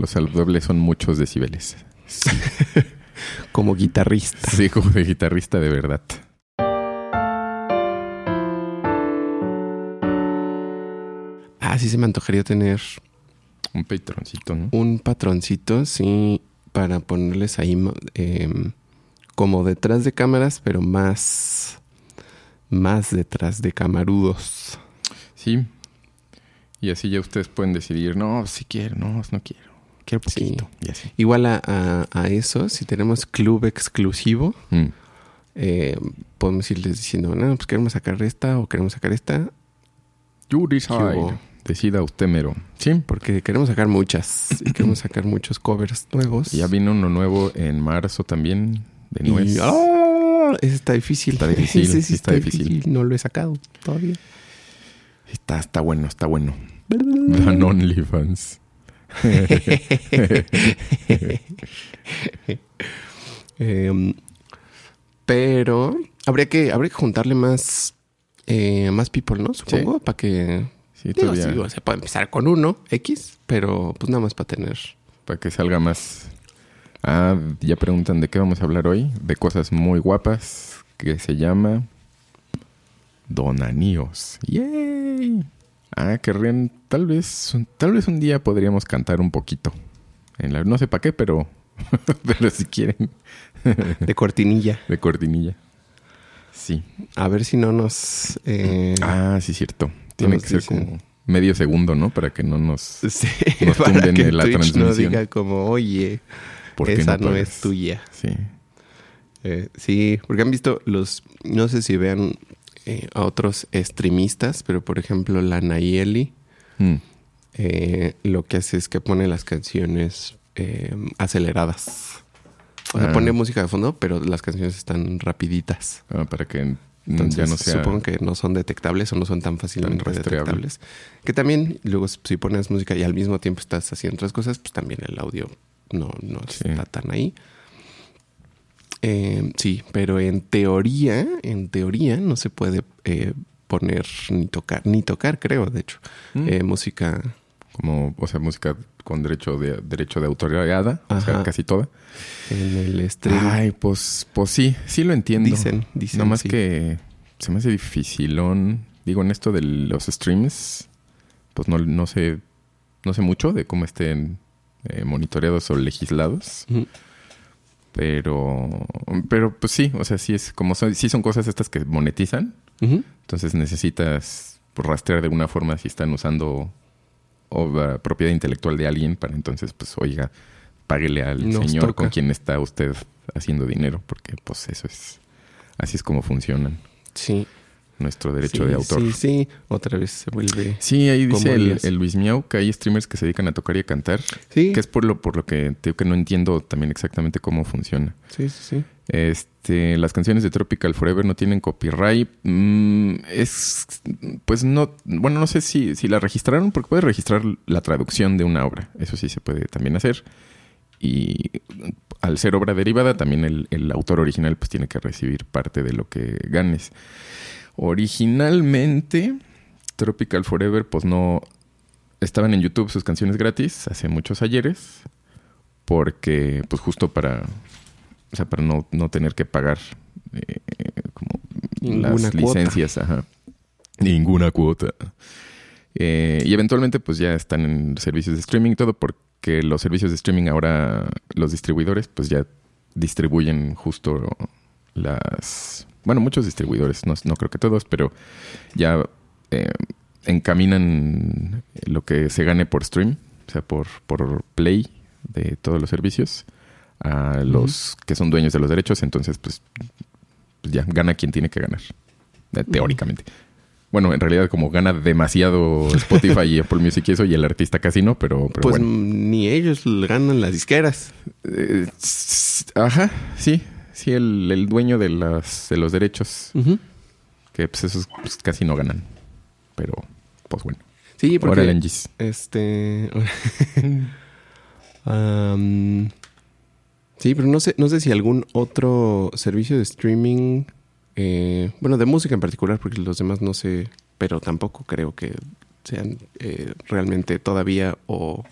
Los saludables son muchos decibeles. Como guitarrista. Sí, como de guitarrista de verdad. Ah, sí se me antojaría tener Un patroncito, ¿no? un patroncito, sí, para ponerles ahí em, como detrás de cámaras, pero más, más detrás de camarudos. Sí. Y así ya ustedes pueden decidir, no, si quiero, no, no quiero. Poquito. Igual a, a- a eso, si tenemos club exclusivo, Mm. eh, podemos irles diciendo, no, pues queremos sacar esta o queremos sacar esta, You ¿Qué decide. Decida usted mero. Sí. porque queremos sacar muchas y queremos sacar muchos covers nuevos. Ya vino uno nuevo en marzo también, de Y- nuez. ¡Ah! ese está difícil. Está difícil, Ese sí está difícil. No lo he sacado todavía. Está, está bueno, está bueno. Dan OnlyFans. Em, pero habría que, habría que juntarle más, eh, más people, ¿no? Supongo, para que... Sí, Digo, se puede empezar con uno, X, pero pues nada más para tener... Para que salga más. Ah, ya preguntan de qué vamos a hablar hoy. De cosas muy guapas que se llama Donaníos. ¡Yay! Ah, querrían, tal vez, tal vez un día podríamos cantar un poquito. En la, no sé para qué, pero, pero si quieren, De cortinilla. de cortinilla. Sí. A ver si no nos... eh, Ah, sí, cierto. Tiene que ser como medio segundo, ¿no? Para que no nos... sí, nos para que la Twitch no transmisión. diga como, oye, ¿por qué esa no es tuya. Sí. Eh, sí, porque han visto los, no sé si vean eh, a otros streamistas, pero por ejemplo la Nayeli Mm. eh, lo que hace es que pone las canciones eh, aceleradas. O sea, Ah. pone música de fondo, pero las canciones están rapiditas. Ah, para que Entonces, ya no sea... supongo que no son detectables o no son tan fácilmente Tan detectables. Que también, luego, si pones música y al mismo tiempo estás haciendo otras cosas, pues también el audio no, no Sí. está tan ahí. Eh, sí, pero en teoría, en teoría no se puede eh, poner ni tocar, ni tocar, creo, de hecho, Mm. eh, música como, o sea, música con derecho de derecho de autoriada, o sea, casi toda. en el stream. Ay, pues, pues sí, sí lo entiendo. dicen, dicen. Nada más sí. que se me hace dificilón. Digo, en esto de los streams, pues no, no sé, no sé mucho de cómo estén eh, monitoreados o legislados. Pero, pero pues sí, o sea, sí es como son, sí son cosas estas que monetizan. Entonces necesitas rastrear de alguna forma si están usando obra, propiedad intelectual de alguien para entonces, pues, oiga, páguele al Nos señor toca. con quien está usted haciendo dinero, porque pues eso es, así es como funcionan Sí. Nuestro derecho Sí, de autor. Sí, sí. Otra vez se vuelve. Sí, ahí dice el, Luis Miau que hay streamers que se dedican a tocar y a cantar, Sí, que es por lo, por lo que te digo que no entiendo también exactamente cómo funciona. sí, sí, sí. Este, las canciones de Tropical Forever no tienen copyright. Mm, es, pues no, bueno, no sé si, si la registraron, porque puedes registrar la traducción de una obra. Eso sí se puede también hacer. Y al ser obra derivada, también el, el autor original pues tiene que recibir parte de lo que ganes. Originalmente, Tropical Forever, pues no estaban en YouTube sus canciones gratis hace muchos ayeres. Porque, pues justo para o sea, para no, no tener que pagar eh, como Ninguna las cuota. licencias, ajá. Ninguna cuota. Eh, y eventualmente, pues ya están en servicios de streaming y todo, porque los servicios de streaming ahora, los distribuidores, pues ya distribuyen justo las. Bueno, muchos distribuidores, no, no creo que todos, pero ya eh, encaminan lo que se gane por stream, o sea, por, por play de todos los servicios a los que son dueños de los derechos, entonces pues, pues ya gana quien tiene que ganar, eh, teóricamente. Bueno, en realidad como gana demasiado Spotify y Apple Music y eso, y el artista casi no, pero, pero pues bueno. ni ellos ganan las disqueras. Eh, ajá, sí, sí, el, el dueño de, las, de los derechos, que pues esos pues, casi no ganan, pero pues bueno. Sí, porque Angis. este sí, pero no sé, no sé si algún otro servicio de streaming, eh, bueno, de música en particular, porque los demás no sé, pero tampoco creo que sean eh, realmente todavía o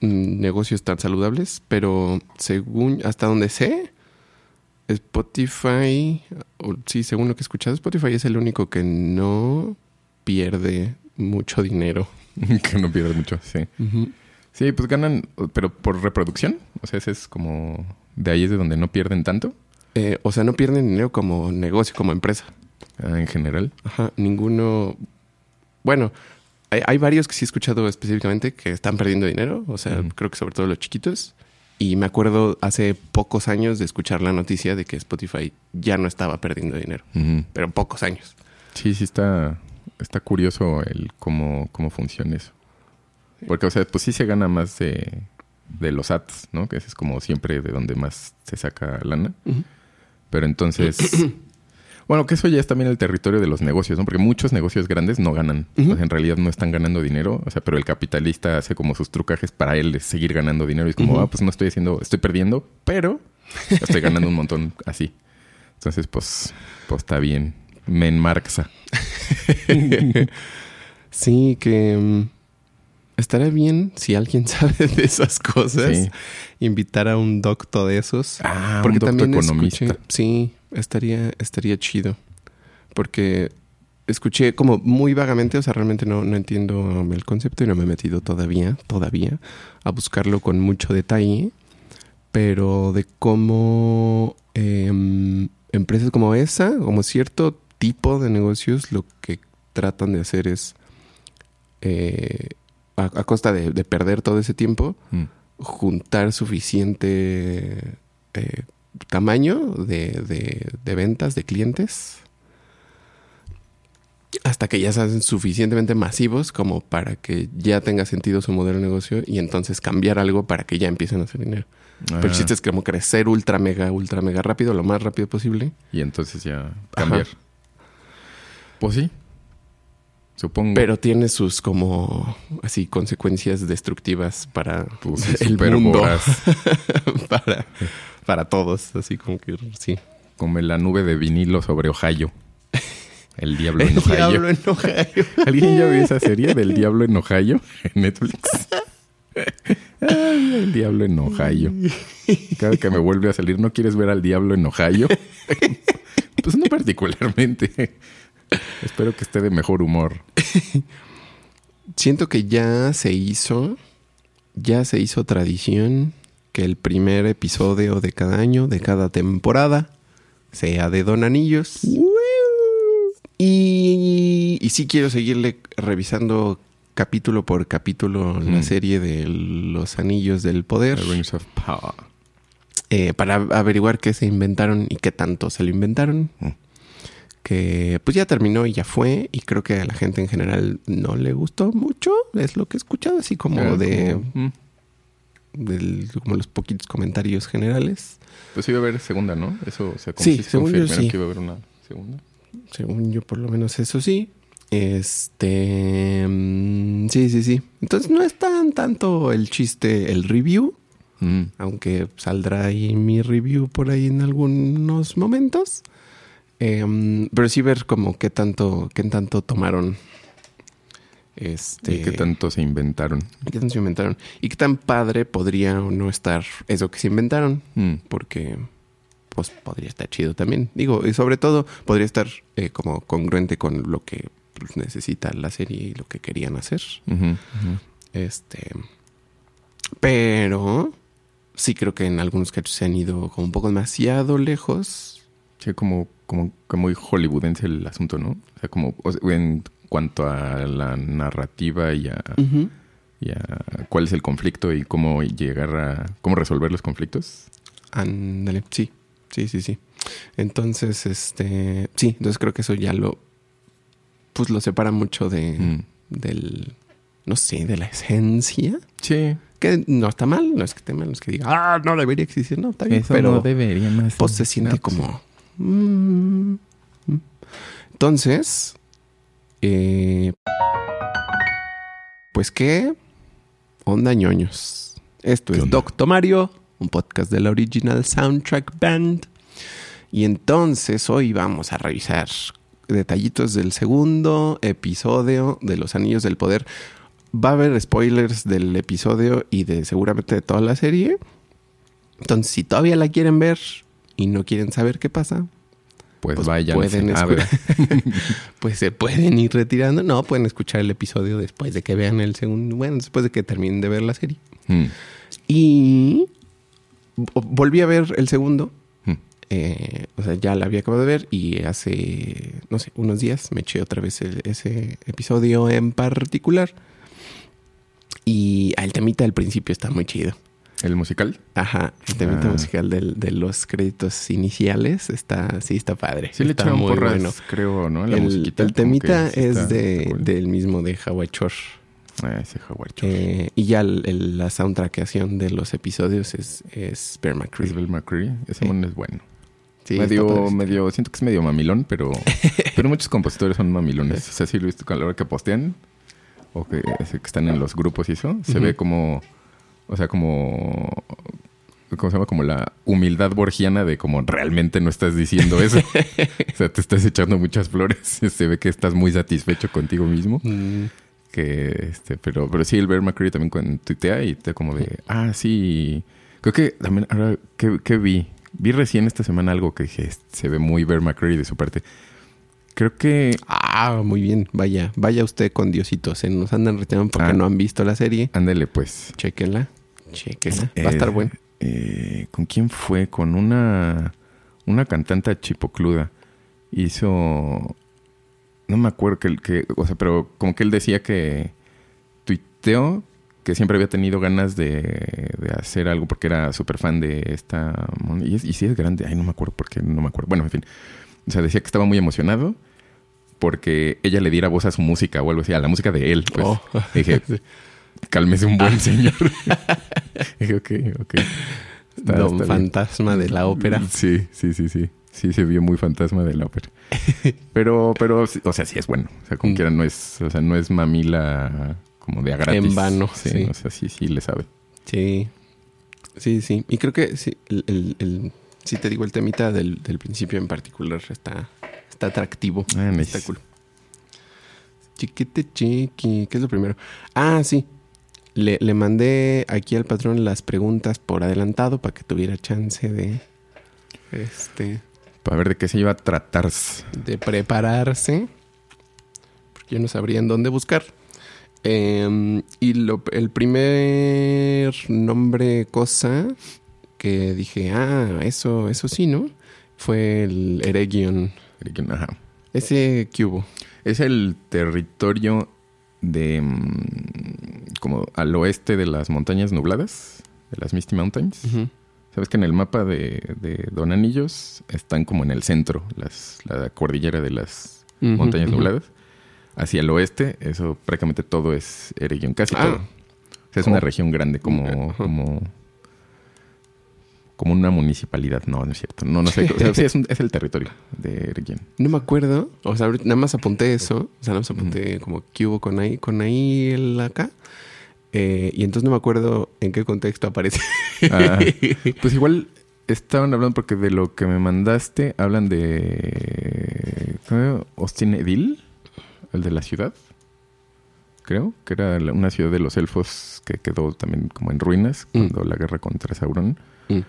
mm, negocios tan saludables, pero según hasta donde sé, Spotify, o, sí, según lo que he escuchado, Spotify es el único que no pierde mucho dinero. que no pierde mucho, sí. Sí, pues ganan, pero por reproducción. O sea, ese es como. De ahí es de donde no pierden tanto. Eh, o sea, no pierden dinero como negocio, como empresa. Ah, en general. Ajá, ninguno. Bueno, hay, hay varios que sí he escuchado específicamente que están perdiendo dinero. O sea, creo que sobre todo los chiquitos. Y me acuerdo hace pocos años de escuchar la noticia de que Spotify ya no estaba perdiendo dinero. Ujú. Pero pocos años. Sí, sí está, está curioso el cómo, cómo funciona eso. Porque, o sea, pues sí se gana más de, de los ads, ¿no? Que ese es como siempre de donde más se saca lana. Pero entonces... bueno, que eso ya es también el territorio de los negocios, ¿no? Porque muchos negocios grandes no ganan. O sea, en realidad no están ganando dinero. O sea, pero el capitalista hace como sus trucajes para él de seguir ganando dinero. Y es como, ah, pues no estoy haciendo... Estoy perdiendo, pero estoy ganando un montón así. Entonces, pues, pues está bien. Me enmarxa. Sí, que mm, estaría bien si alguien sabe de esas cosas, Sí. invitar a un docto de esos. Ah, porque un doctor también economista. escuché, sí, estaría, estaría chido. Porque escuché como muy vagamente, o sea, realmente no, no entiendo el concepto y no me he metido todavía, todavía, a buscarlo con mucho detalle. Pero de cómo em, empresas como esa, como cierto tipo de negocios, lo que tratan de hacer es, eh, a, a costa de, de perder todo ese tiempo, Mm. juntar suficiente eh, tamaño de, de- de ventas, de clientes, hasta que ya se hacen suficientemente masivos como para que ya tenga sentido su modelo de negocio y entonces cambiar algo para que ya empiecen a hacer dinero. Pero el Ah, chiste es como crecer ultra mega, ultra mega rápido, lo más rápido posible. Y entonces ya cambiar. Pues sí. Supongo. Pero tiene sus como así consecuencias destructivas para Pues el mundo. para, para todos, así como que sí. Como la nube de vinilo sobre Ohio. El diablo en El Ohio. diablo en Ohio. ¿Alguien ya vio esa serie del diablo en Ohio en Netflix? Ay, el diablo en Ohio. Cada que me vuelve a salir, ¿no quieres ver al diablo en Ohio? Pues no particularmente. Espero que esté de mejor humor. Siento que ya se hizo, ya se hizo tradición que el primer episodio de cada año, de cada temporada, sea de Don Anillos. Y, y sí quiero seguirle revisando capítulo por capítulo la Mm. serie de Los Anillos del Poder. The Rings of Power. eh, para averiguar qué se inventaron y qué tanto se lo inventaron. Mm. Que pues ya terminó y ya fue. Y creo que a la gente en general no le gustó mucho. Es lo que he escuchado, así como de como, mm, del- como los poquitos comentarios generales. Pues iba a haber segunda, ¿no? Eso Sí, se según yo sí. que iba a haber una segunda. Según yo, por lo menos eso sí. Este. mm, Sí, sí, sí. Entonces no es tan tanto el chiste, el review. Mm. aunque saldrá ahí mi review por ahí en algunos momentos. Em, pero sí ver como qué tanto, qué tanto tomaron. Este. ¿Y qué tanto se inventaron? qué tanto se inventaron. Y qué tan padre podría o no estar eso que se inventaron. Mm. Porque pues podría estar chido también. Digo, y sobre todo podría estar eh, como congruente con lo que pues, necesita la serie y lo que querían hacer. Este. Pero sí creo que en algunos casos se han ido como un poco demasiado lejos. Sí, como, como, como muy hollywoodense el asunto, ¿no? O sea, como o sea, en cuanto a la narrativa y a, y a cuál es el conflicto y cómo llegar a... cómo resolver los conflictos. Ándale, sí, sí, sí, sí. Entonces, este. Sí, entonces creo que eso ya lo. Pues lo separa mucho de. Mm. del. No sé, de la esencia. Sí. Que no está mal, no es que esté mal, no es que diga, ah, no debería existir, no, está bien. Eso pero no debería más. pues se siente como. mm, mm. Entonces, eh, pues qué onda ñoños. Esto ¿Qué es onda? Doctor Mario, un podcast de la Original Soundtrack Band. Y entonces hoy vamos a revisar detallitos del segundo episodio de Los Anillos del Poder. va a haber spoilers del episodio y de seguramente de toda la serie. Entonces, si todavía la quieren ver y no quieren saber qué pasa, Pues, pues vayan pueden a ver. pues se pueden ir retirando. No, pueden escuchar el episodio después de que vean el segundo, bueno, después de que terminen de ver la serie. Mm, Y vo- volví a ver el segundo. mm. eh, o sea, ya la había acabado de ver y hace, no sé, unos días me eché otra vez el- ese episodio en particular. Y el temita del principio está muy chido. ¿El musical? Ajá, el temita Ah. musical del- de los créditos iniciales está, sí, está padre. Sí le está echaron muy porras, bueno. creo, ¿no? La el, musiquita. el como temita sí es de, cool. del mismo de Howard Shore. Ah, ese Howard Shore. Eh, y ya el- el- la soundtrackación de los episodios es, es Bear McCreary. Es Bill McCreary. Ese Sí. mono es bueno. Sí, medio, medio, siento que es medio mamilón, pero, pero muchos compositores son mamilones. O sea, sí lo he visto a la hora que postean o que, que están en los grupos y eso, se ve como, o sea, como, ¿cómo se llama? Como la humildad borgiana de como realmente no estás diciendo eso. o sea, te estás echando muchas flores. Se ve que estás muy satisfecho contigo mismo. Mm, Que, este, pero, pero sí, el Bear McCreary también cuando tuitea y te como de, ah, sí. Creo que también, ahora, ¿qué, qué vi? Vi recién esta semana algo que dije, se ve muy Bear McCreary de su parte. Creo que, Ah, muy bien. Vaya, vaya usted con Diosito. Se nos andan retirando porque Ah. no han visto la serie. ándale pues. Chéquenla. Chéquenla. Va a Eh, estar bueno. eh, ¿Con quién fue? Con una, una cantante chipocluda. Hizo, no me acuerdo que, que, o sea, pero como que él decía que tuiteó que siempre había tenido ganas de, de hacer algo porque era súper fan de esta... Y, es, y sí es grande, ay, no me acuerdo por qué, no me acuerdo. Bueno, en fin. O sea, decía que estaba muy emocionado porque ella le diera voz a su música o algo así, a la música de él. Pues. Oh. Dije, cálmese un buen señor. dije, ok, ok. Está- Don está bien. Fantasma de la ópera. Sí, sí, sí, sí. Sí, se vio muy fantasma de la ópera. Pero, pero, o sea, sí es bueno. O sea, como Mm. quiera, no es, o sea, no es mamila como de a gratis. En vano, Sí, sí. O sea, sí, sí le sabe. Sí. Sí, sí. Y creo que sí, el, el- el- sí te digo, el temita del, del principio en particular está, está atractivo. Ah, nice. Está cool. Chiquete chiqui. ¿Qué es lo primero? Ah, sí. Le, le mandé aquí al patrón las preguntas por adelantado para que tuviera chance de. Este. Para ver de qué se iba a tratar. de prepararse. Porque yo no sabría en dónde buscar. Eh, y lo- el primer nombre, cosa que dije, ah, eso, eso sí, ¿no? Fue el Eregion. Ajá. Ese cubo. Es el territorio de mm, como al oeste de las montañas nubladas, de las Misty Mountains. Sabes que en el mapa de, de Don Anillos están como en el centro, las, la cordillera de las montañas nubladas. Hacia el oeste, eso prácticamente todo es Eregion, casi Ah. todo. O sea, es una Oh. región grande como, como una municipalidad. No, no es cierto. No, no sé. O sea, sí, es, un- es el territorio de Eregion. No me acuerdo. O sea, nada más apunté eso. O sea, nada más apunté como cubo con ahí, con ahí el acá. Eh, y entonces no me acuerdo en qué contexto aparece. Ah, pues igual estaban hablando porque de lo que me mandaste hablan de. Austin Edil, el de la ciudad. Creo que era una ciudad de los elfos que quedó también como en ruinas Mm. cuando la guerra contra Sauron. Mm.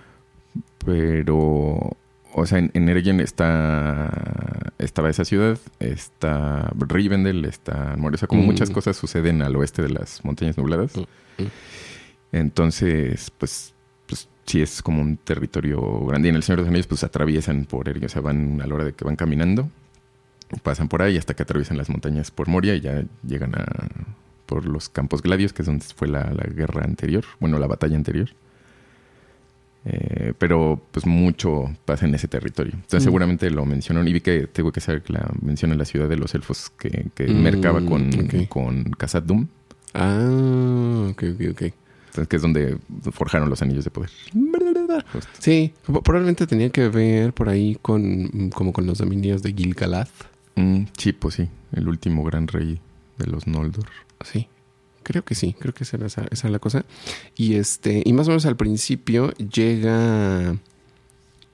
Pero, o sea, en, en Eregion está estaba esa ciudad, está Rivendell, está Moria. O sea, como Mm. muchas cosas suceden al oeste de las montañas nubladas. Mm, mm. Entonces, pues, pues sí es como un territorio grande. Y en el Señor de los Anillos, pues atraviesan por Eregion. O sea, van a la hora de que van caminando, pasan por ahí hasta que atraviesan las montañas por Moria y ya llegan a por los campos gladios, que es donde fue la, la guerra anterior, bueno, la batalla anterior. Eh, pero pues mucho pasa en ese territorio. Entonces Mm. seguramente lo mencionaron y vi que tengo que saber que la menciona la ciudad de los elfos que, que Mm, mercaba con, ok. con Khazad Dûm. Ah, ok, ok, ok. Entonces, que es donde forjaron los anillos de poder. Justo. Sí, probablemente tenía que ver por ahí con como con los dominios de Gil-galad. Mm, sí, pues sí, el último gran rey de los Noldor. Sí, creo que sí, creo que esa era, esa, era la cosa. Y este, y más o menos al principio llega.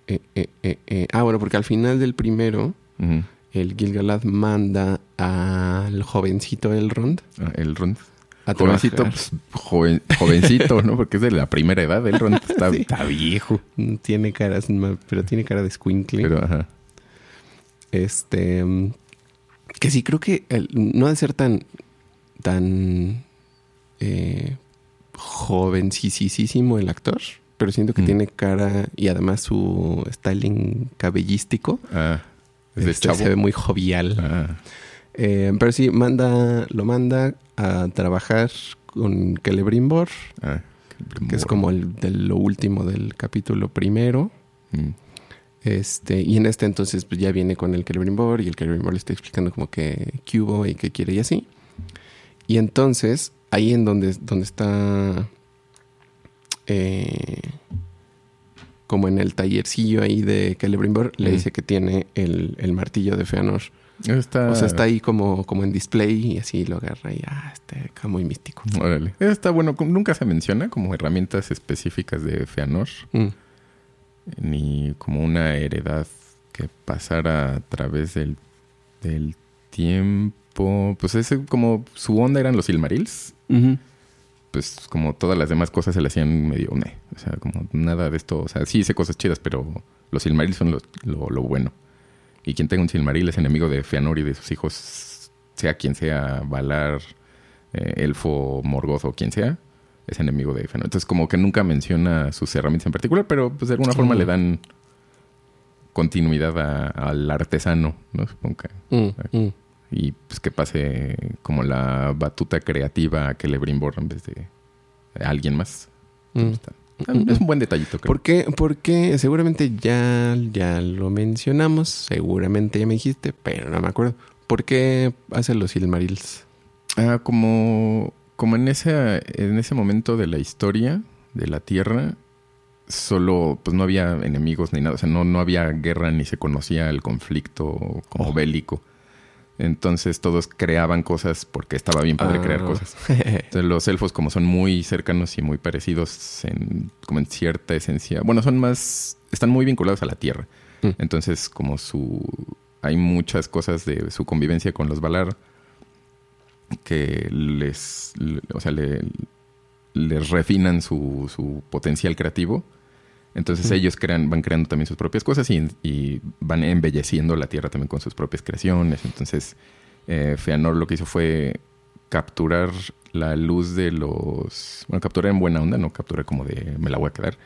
eh, eh, eh, ah, bueno, porque al final del primero, Ujú. el Gil-galad manda al jovencito Elrond Ah, el Rond. a Jovencito, pues, joven- jovencito, ¿no? Porque es de la primera edad. Él Ron, está, Sí. está viejo. Mm, Tiene caras, pero tiene cara de squinkly. Pero, ajá. Este. Que sí, creo que el- no ha de ser tan. tan. Eh, jovencísimo el actor. Pero siento que Mm. tiene cara y además su styling cabellístico. Ah, es de este, chavo. se ve muy jovial. Ah, Eh, pero sí, manda, lo manda a trabajar con Celebrimbor, ah, que es como el de lo último del capítulo primero. Mm. Este, y en este entonces pues ya viene con el Celebrimbor y el Celebrimbor le está explicando como que hubo y qué quiere y así. Y entonces, ahí en donde, donde está eh, como en el tallercillo ahí de Celebrimbor, le dice que tiene el, el martillo de Feanor. Está, O sea, está ahí como, como en display y así lo agarra y ah, está acá muy místico. Órale. Está bueno. Nunca se menciona como herramientas específicas de Feanor. Mm. Ni como una heredad que pasara a través del, del tiempo. Pues ese como su onda eran los Silmarils. Pues como todas las demás cosas se le hacían medio meh. O sea, como nada de esto. O sea, sí hice cosas chidas, pero los Silmarils son lo, lo, lo bueno. Y quien tenga un Silmaril es enemigo de Feanor y de sus hijos, sea quien sea, Valar, eh, Elfo, Morgoth o quien sea, es enemigo de Feanor. Entonces, como que nunca menciona sus herramientas en particular, pero pues de alguna forma le dan continuidad a- al artesano, ¿no? Supongo que. Mm, mm. Y pues que pase como la batuta creativa a que le Brimbor en vez de alguien más. Mm. Está- es un buen detallito, creo. ¿Por qué? Porque seguramente ya, ya lo mencionamos, seguramente ya me dijiste, pero no me acuerdo. ¿Por qué hace los Silmarils? Ah, como, como en, ese, en ese momento de la historia de la Tierra, solo pues no había enemigos ni nada. O sea, no, no había guerra ni se conocía el conflicto como Oh. bélico. Entonces todos creaban cosas porque estaba bien padre Ah. crear cosas. Entonces, los elfos, como son muy cercanos y muy parecidos en, como en cierta esencia, bueno, son más, están muy vinculados a la tierra. Mm. Entonces, como su, hay muchas cosas de su convivencia con los Valar que les, le- o sea, le- les refinan su, su potencial creativo. Entonces Mm. ellos crean, van creando también sus propias cosas y, y van embelleciendo la tierra también con sus propias creaciones. Entonces, eh, Feanor lo que hizo fue capturar la luz de los... Bueno, capturar en buena onda, no capturar como de me la voy a quedar.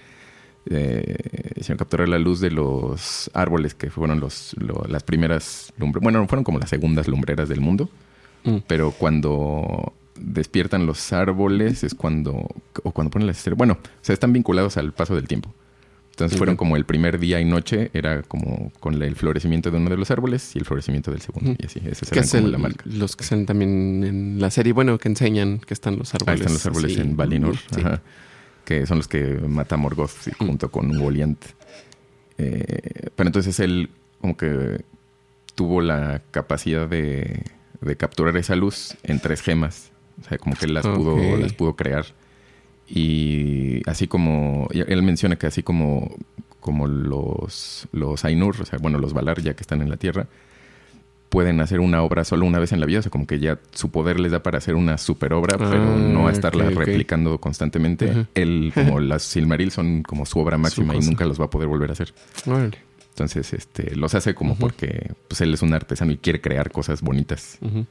Eh, sino capturar la luz de los árboles que fueron los, lo- las primeras lumbreras. Bueno, fueron como las segundas lumbreras del mundo. Mm. Pero cuando despiertan los árboles es cuando... O cuando ponen las estrellas. Bueno, o sea, están vinculados al paso del tiempo. Entonces fueron como el primer día y noche, era como con el florecimiento de uno de los árboles y el florecimiento del segundo. Ujú. Y así, esa ¿Qué era es el- la marca. los que salen también en la serie? Bueno, que enseñan que están los árboles. están los árboles así. en Valinor, Sí. ajá, que son los que mata Morgoth sí, junto con Ungoliant. Eh, pero entonces él como que tuvo la capacidad de, de capturar esa luz en tres gemas. O sea, como que él las, pudo, las pudo crear. Y así como, él menciona que así como, como los, los Ainur, o sea, bueno, los Valar ya que están en la Tierra, pueden hacer una obra solo una vez en la vida, o sea, como que ya su poder les da para hacer una super obra, pero Ah, no a estarla replicando constantemente. Ajá. Él, como las Silmaril son como su obra máxima y nunca los va a poder volver a hacer. Entonces, este, los hace como porque pues él es un artesano y quiere crear cosas bonitas. Ujú.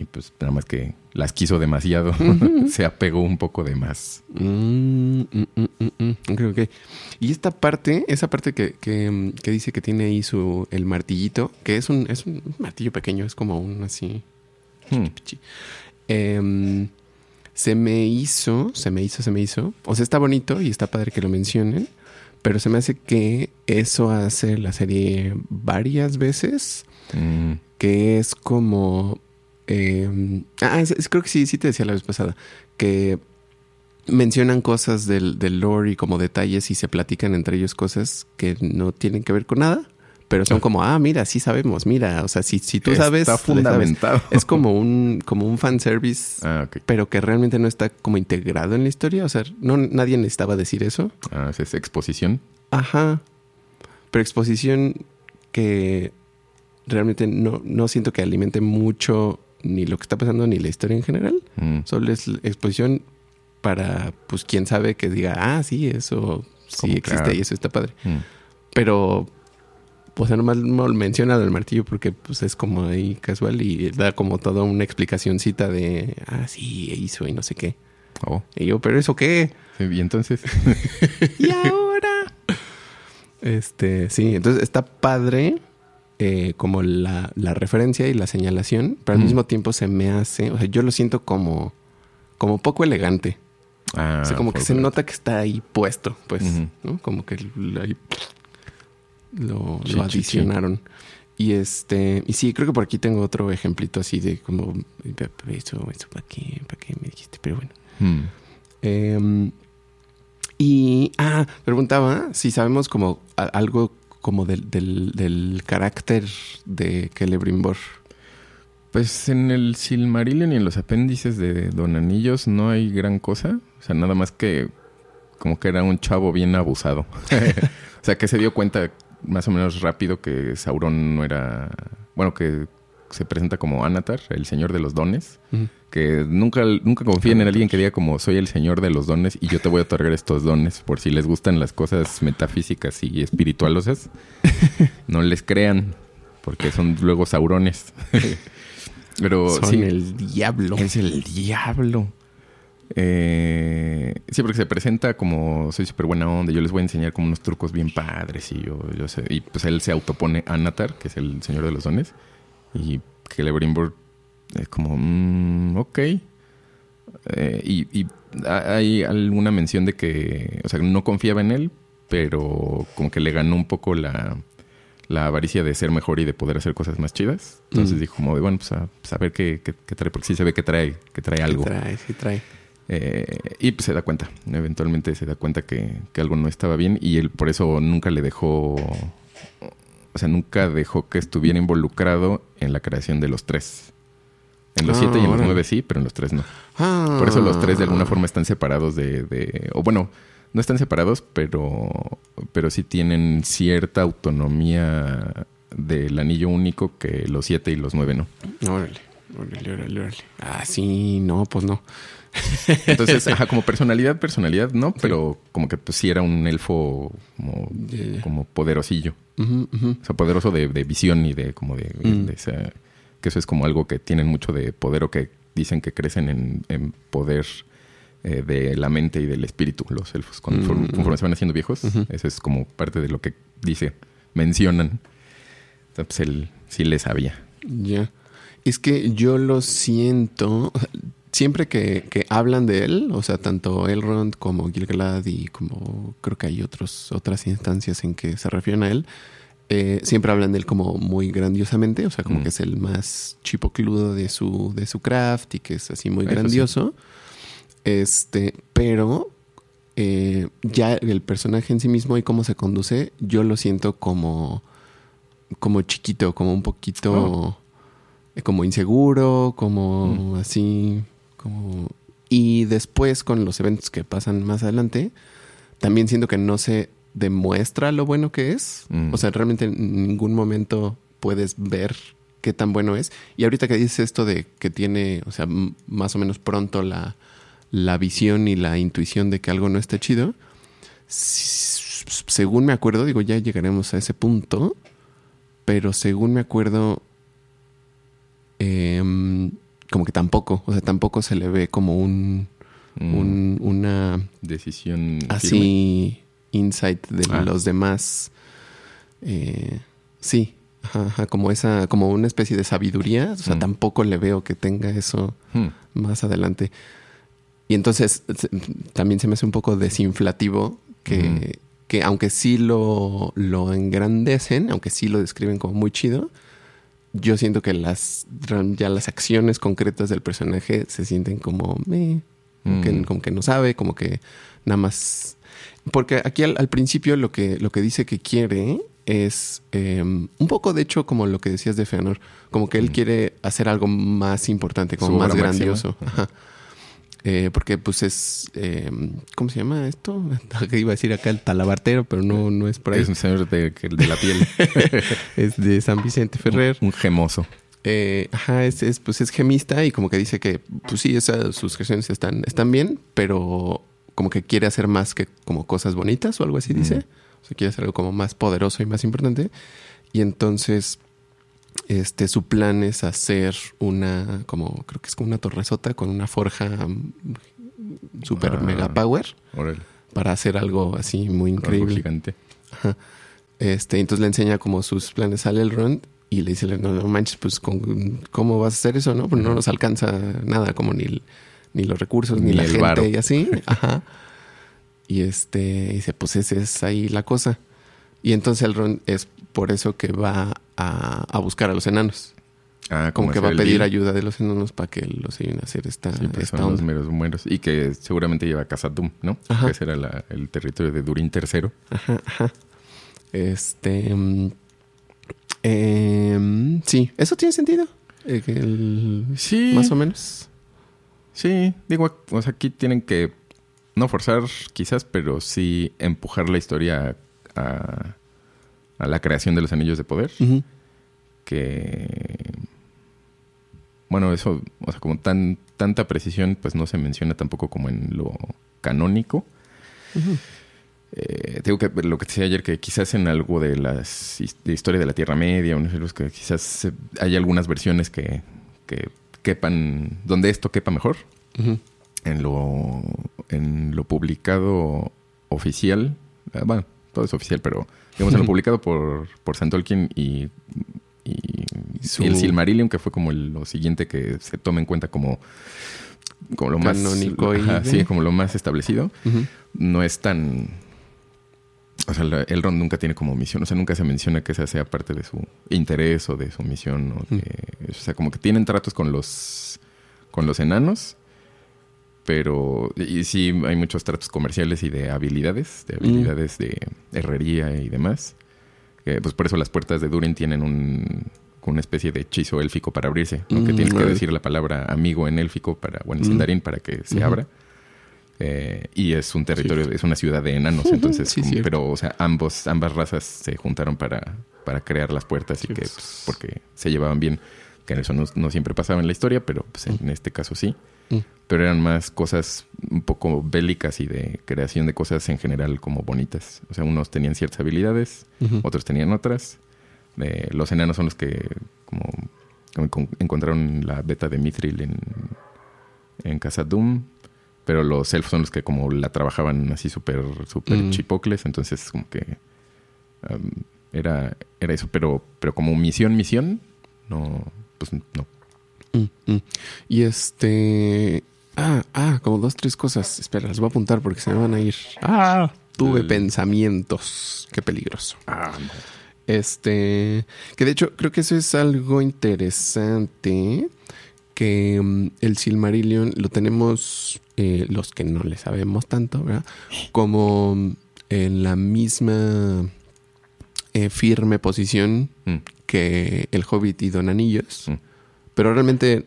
Y pues nada más que las quiso demasiado. Se apegó un poco de más. Mm, mm, mm, mm, ok. Y esta parte, esa parte que, que, que dice que tiene ahí su el martillito, que es un, es un martillo pequeño, es como un así. Hmm. Em, se me hizo, se me hizo, se me hizo. O sea, está bonito y está padre que lo mencionen. Pero se me hace que eso hace la serie varias veces. Mm, Que es como. Eh, ah, es- creo que sí, sí te decía la vez pasada. Que mencionan cosas del, del lore y como detalles y se platican entre ellos cosas que no tienen que ver con nada. Pero son Ah. como, ah, mira, sí sabemos, mira. O sea, si, si tú sabes. Está sabes. fundamentado. Es como un, como un fanservice, Ah, pero que realmente no está como integrado en la historia. O sea, no, nadie necesitaba decir eso. Ah, es exposición. Ajá. Pero exposición que realmente no, no siento que alimente mucho ni lo que está pasando ni la historia en general. Mm. Solo es exposición para, pues, quien sabe que diga, ah, sí, eso sí Como existe claro. y eso está padre. Mm. Pero, o sea, nomás no menciona al martillo porque, pues, es como ahí casual y da como toda una explicacioncita de, ah, sí, hizo y no sé qué. Oh. Y yo, ¿pero eso qué? Sí, y entonces. ¿Y ahora? Este, sí, entonces está padre eh, como la, la referencia y la señalación, pero al Mm. mismo tiempo se me hace, o sea, yo lo siento como, como poco elegante. Ah, o sea, como que se nota que está ahí puesto, pues. ¿no? Como que lo, ahí lo, Sí, lo sí, sí. adicionaron. Y este, y sí, creo que por aquí tengo otro ejemplito así de como, eso, eso, ¿para qué? ¿Para qué me dijiste? Pero bueno. Mm. Eh, y, ah, preguntaba si sabemos como algo como del, del, del carácter de Celebrimbor. Pues en el Silmarillion y en los apéndices de Don Anillos no hay gran cosa. O sea, nada más que como que era un chavo bien abusado. o sea, que se dio cuenta más o menos rápido que Sauron no era... Bueno, que se presenta como Anatar, el señor de los dones. Que nunca, nunca confíen en alguien que diga como soy el señor de los dones y yo te voy a otorgar estos dones por si les gustan las cosas metafísicas y espiritualosas. no les crean porque son luego saurones. Pero Son sí, el diablo. es el diablo. Eh, sí, porque se presenta como soy súper buena onda. Yo les voy a enseñar como unos trucos bien padres. Y yo, yo sé. Y pues él se autopone Anatar, que es el señor de los dones. Y Celebrimbor es como, mm, ok. Eh, y, y ha- hay alguna mención de que, o sea, no confiaba en él, pero como que le ganó un poco la, la avaricia de ser mejor y de poder hacer cosas más chidas. Entonces Mm. dijo como de, bueno, pues a, pues, a ver qué, qué- qué trae, porque sí se ve que trae, que trae algo. Trae, sí trae. Eh, y pues se da cuenta, eventualmente se da cuenta que, que algo no estaba bien y él por eso nunca le dejó, o sea, nunca dejó que estuviera involucrado en la creación de los tres. En los Ah, siete y en los órale. nueve sí, pero en los tres no. Ah. Por eso los tres de alguna forma están separados de, de- o bueno, no están separados, pero, pero sí tienen cierta autonomía del anillo único que los siete y los nueve no. Órale, órale, órale, órale. Ah, sí, no, pues no. Entonces, ajá, como personalidad, personalidad, no, pero como que pues sí era un elfo como, como poderosillo. O sea, poderoso de, de visión y de como de, Mm. de esa- que eso es como algo que tienen mucho de poder o que dicen que crecen en, en poder eh, de la mente y del espíritu, los elfos, conforme, Mm. conforme se van haciendo viejos. Eso es como parte de lo que dice, mencionan. Entonces, pues él sí le sabía. Ya. Es que yo lo siento. Siempre que, que hablan de él, o sea, tanto Elrond como Gilgalad y como creo que hay otros, otras instancias en que se refieren a él, eh, siempre hablan de él como muy grandiosamente, o sea, como Mm. que es el más chipocludo de su, de su craft y que es así muy Eso sí. grandioso. Este, pero eh, ya el personaje en sí mismo y cómo se conduce, yo lo siento como, como chiquito, como un poquito Oh. como inseguro, como así, como... Y después con los eventos que pasan más adelante, también siento que no se demuestra lo bueno que es. Mm. O sea, realmente en ningún momento puedes ver qué tan bueno es. Y ahorita que dices esto de que tiene, o sea, más o menos pronto la, la visión y la intuición de que algo no está chido, según me acuerdo, digo, ya llegaremos a ese punto, pero según me acuerdo, em, como que tampoco, o sea, tampoco se le ve como un, Mm, un- una decisión firme. así insight de Ah. los demás. Eh, sí, ajá, ajá, como esa, como una especie de sabiduría. O sea, Mm. tampoco le veo que tenga eso Hmm. más adelante. Y entonces también se me hace un poco desinflativo que, que aunque sí lo, lo engrandecen, aunque sí lo describen como muy chido, yo siento que las ya las acciones concretas del personaje se sienten como meh, como, que, Mm. como que no sabe, como que nada más. Porque aquí al, al principio lo que, lo que dice que quiere es eh, un poco, de hecho, como lo que decías de Feanor, como que él Mm. quiere hacer algo más importante, como Su más grandioso. Ajá. Eh, porque pues es, eh, ¿cómo se llama esto? Iba a decir acá el talabartero, pero no, no es por ahí. Es un señor de, de la piel. Es de San Vicente Ferrer. Un gemoso. Eh, ajá, es, es, pues es gemista y como que dice que, pues sí, esas, sus creaciones están, están bien, pero como que quiere hacer más que como cosas bonitas o algo así, dice. Ujú. O sea, quiere hacer algo como más poderoso y más importante. Y entonces, este, su plan es hacer una, como, creo que es como una torresota con una forja mm, super Ah. mega power para hacer algo así muy Algo increíble. gigante. Ajá. Este, entonces le enseña como sus planes a Elrond y le dice, no, no manches, pues ¿con- ¿cómo vas a hacer eso? No, pues no nos alcanza nada, como ni, ni los recursos, ni, Ni la gente varo. y así. Ajá. Y este, dice, pues esa es ahí la cosa. Y entonces Elrond es por eso que va a, a buscar a los enanos. Ah, Como que va a pedir ayuda de los enanos para que los ayuden a hacer esta, Sí, pues esta son los onda. meros. Y que seguramente lleva a Khazad-dûm, ¿no? Ajá. Que ese era la- el territorio de Durin III. Ajá, ajá. Este. em, sí, ¿eso tiene sentido? Eh, el- Sí. Más o menos. Sí, digo, o sea, aquí tienen que no forzar quizás, pero sí empujar la historia a, a la creación de los anillos de poder. Que, bueno, eso, o sea, como tan tanta precisión, pues no se menciona tampoco como en lo canónico. Eh, digo que lo que te decía ayer, que quizás en algo de las de historia de la Tierra Media, unos que quizás eh, hay algunas versiones que, que quepan, donde esto quepa mejor. En lo, en lo publicado oficial, ah, bueno, todo es oficial, pero digamos en lo publicado por, por San Tolkien y, y, Su- y el Silmarillion, que fue como el- lo siguiente que se toma en cuenta como, como lo más y ajá, sí, como lo más establecido no es tan. O sea, el Ron nunca tiene como misión, o sea, nunca se menciona que esa sea parte de su interés o de su misión. O, de- o sea, como que tienen tratos con los, con los enanos, pero. Y sí, hay muchos tratos comerciales y de habilidades, de habilidades de herrería y demás. Eh, pues por eso las puertas de Durin tienen un, una especie de hechizo élfico para abrirse, ¿no? que Mm, tienes que decir la palabra amigo en élfico para, bueno, en Mm. Sindarin para que se abra. Eh, y es un territorio, es una ciudad de enanos, entonces, Sí, como- pero, o sea, ambos, ambas razas se juntaron para, para crear las puertas y que, pues. pues, porque se llevaban bien, que eso no, no siempre pasaba en la historia, pero pues, en este caso sí. Mm. Pero eran más cosas un poco bélicas y de creación de cosas en general como bonitas. O sea, unos tenían ciertas habilidades, otros tenían otras. Eh, los enanos son los que como, como con- encontraron la beta de Mithril en, en Casa Doom. Pero los elfos son los que como la trabajaban así súper súper Mm. chipocles. Entonces como que um, era, era eso. Pero, pero como misión, misión, no, pues no. Mm, mm. Y este. Ah, ah, como dos, tres cosas. Espera, las voy a apuntar porque se me van a ir. Ah, tuve El- pensamientos. Qué peligroso. Ah, no. Este, que de hecho creo que eso es algo interesante, que mm, el Silmarillion lo tenemos, eh, los que no le sabemos tanto, ¿verdad? Como en la misma eh, firme posición Mm. Que el Hobbit y Don Anillos, Mm. pero realmente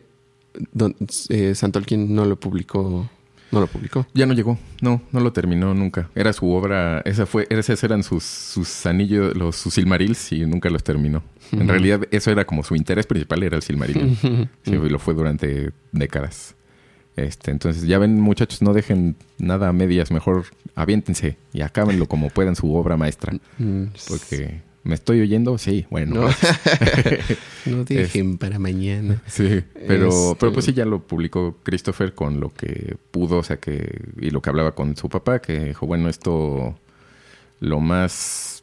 Don, eh, San Tolkien no lo publicó, no lo publicó. Ya no llegó, no, no lo terminó nunca. Era su obra, esa fue, esos eran sus, sus anillos, los, sus Silmarils y nunca los terminó. En realidad, eso era como su interés principal, era el. Sí, Mm. y lo fue durante décadas. Este, entonces, ya ven, muchachos, no dejen nada a medias, mejor aviéntense y acábenlo como puedan su obra maestra. Mm, Porque me estoy oyendo, sí, bueno. No, no dejen para mañana. Sí, pero, Este- pero pues sí ya lo publicó Christopher con lo que pudo, o sea que, y lo que hablaba con su papá, que dijo, bueno, esto lo más,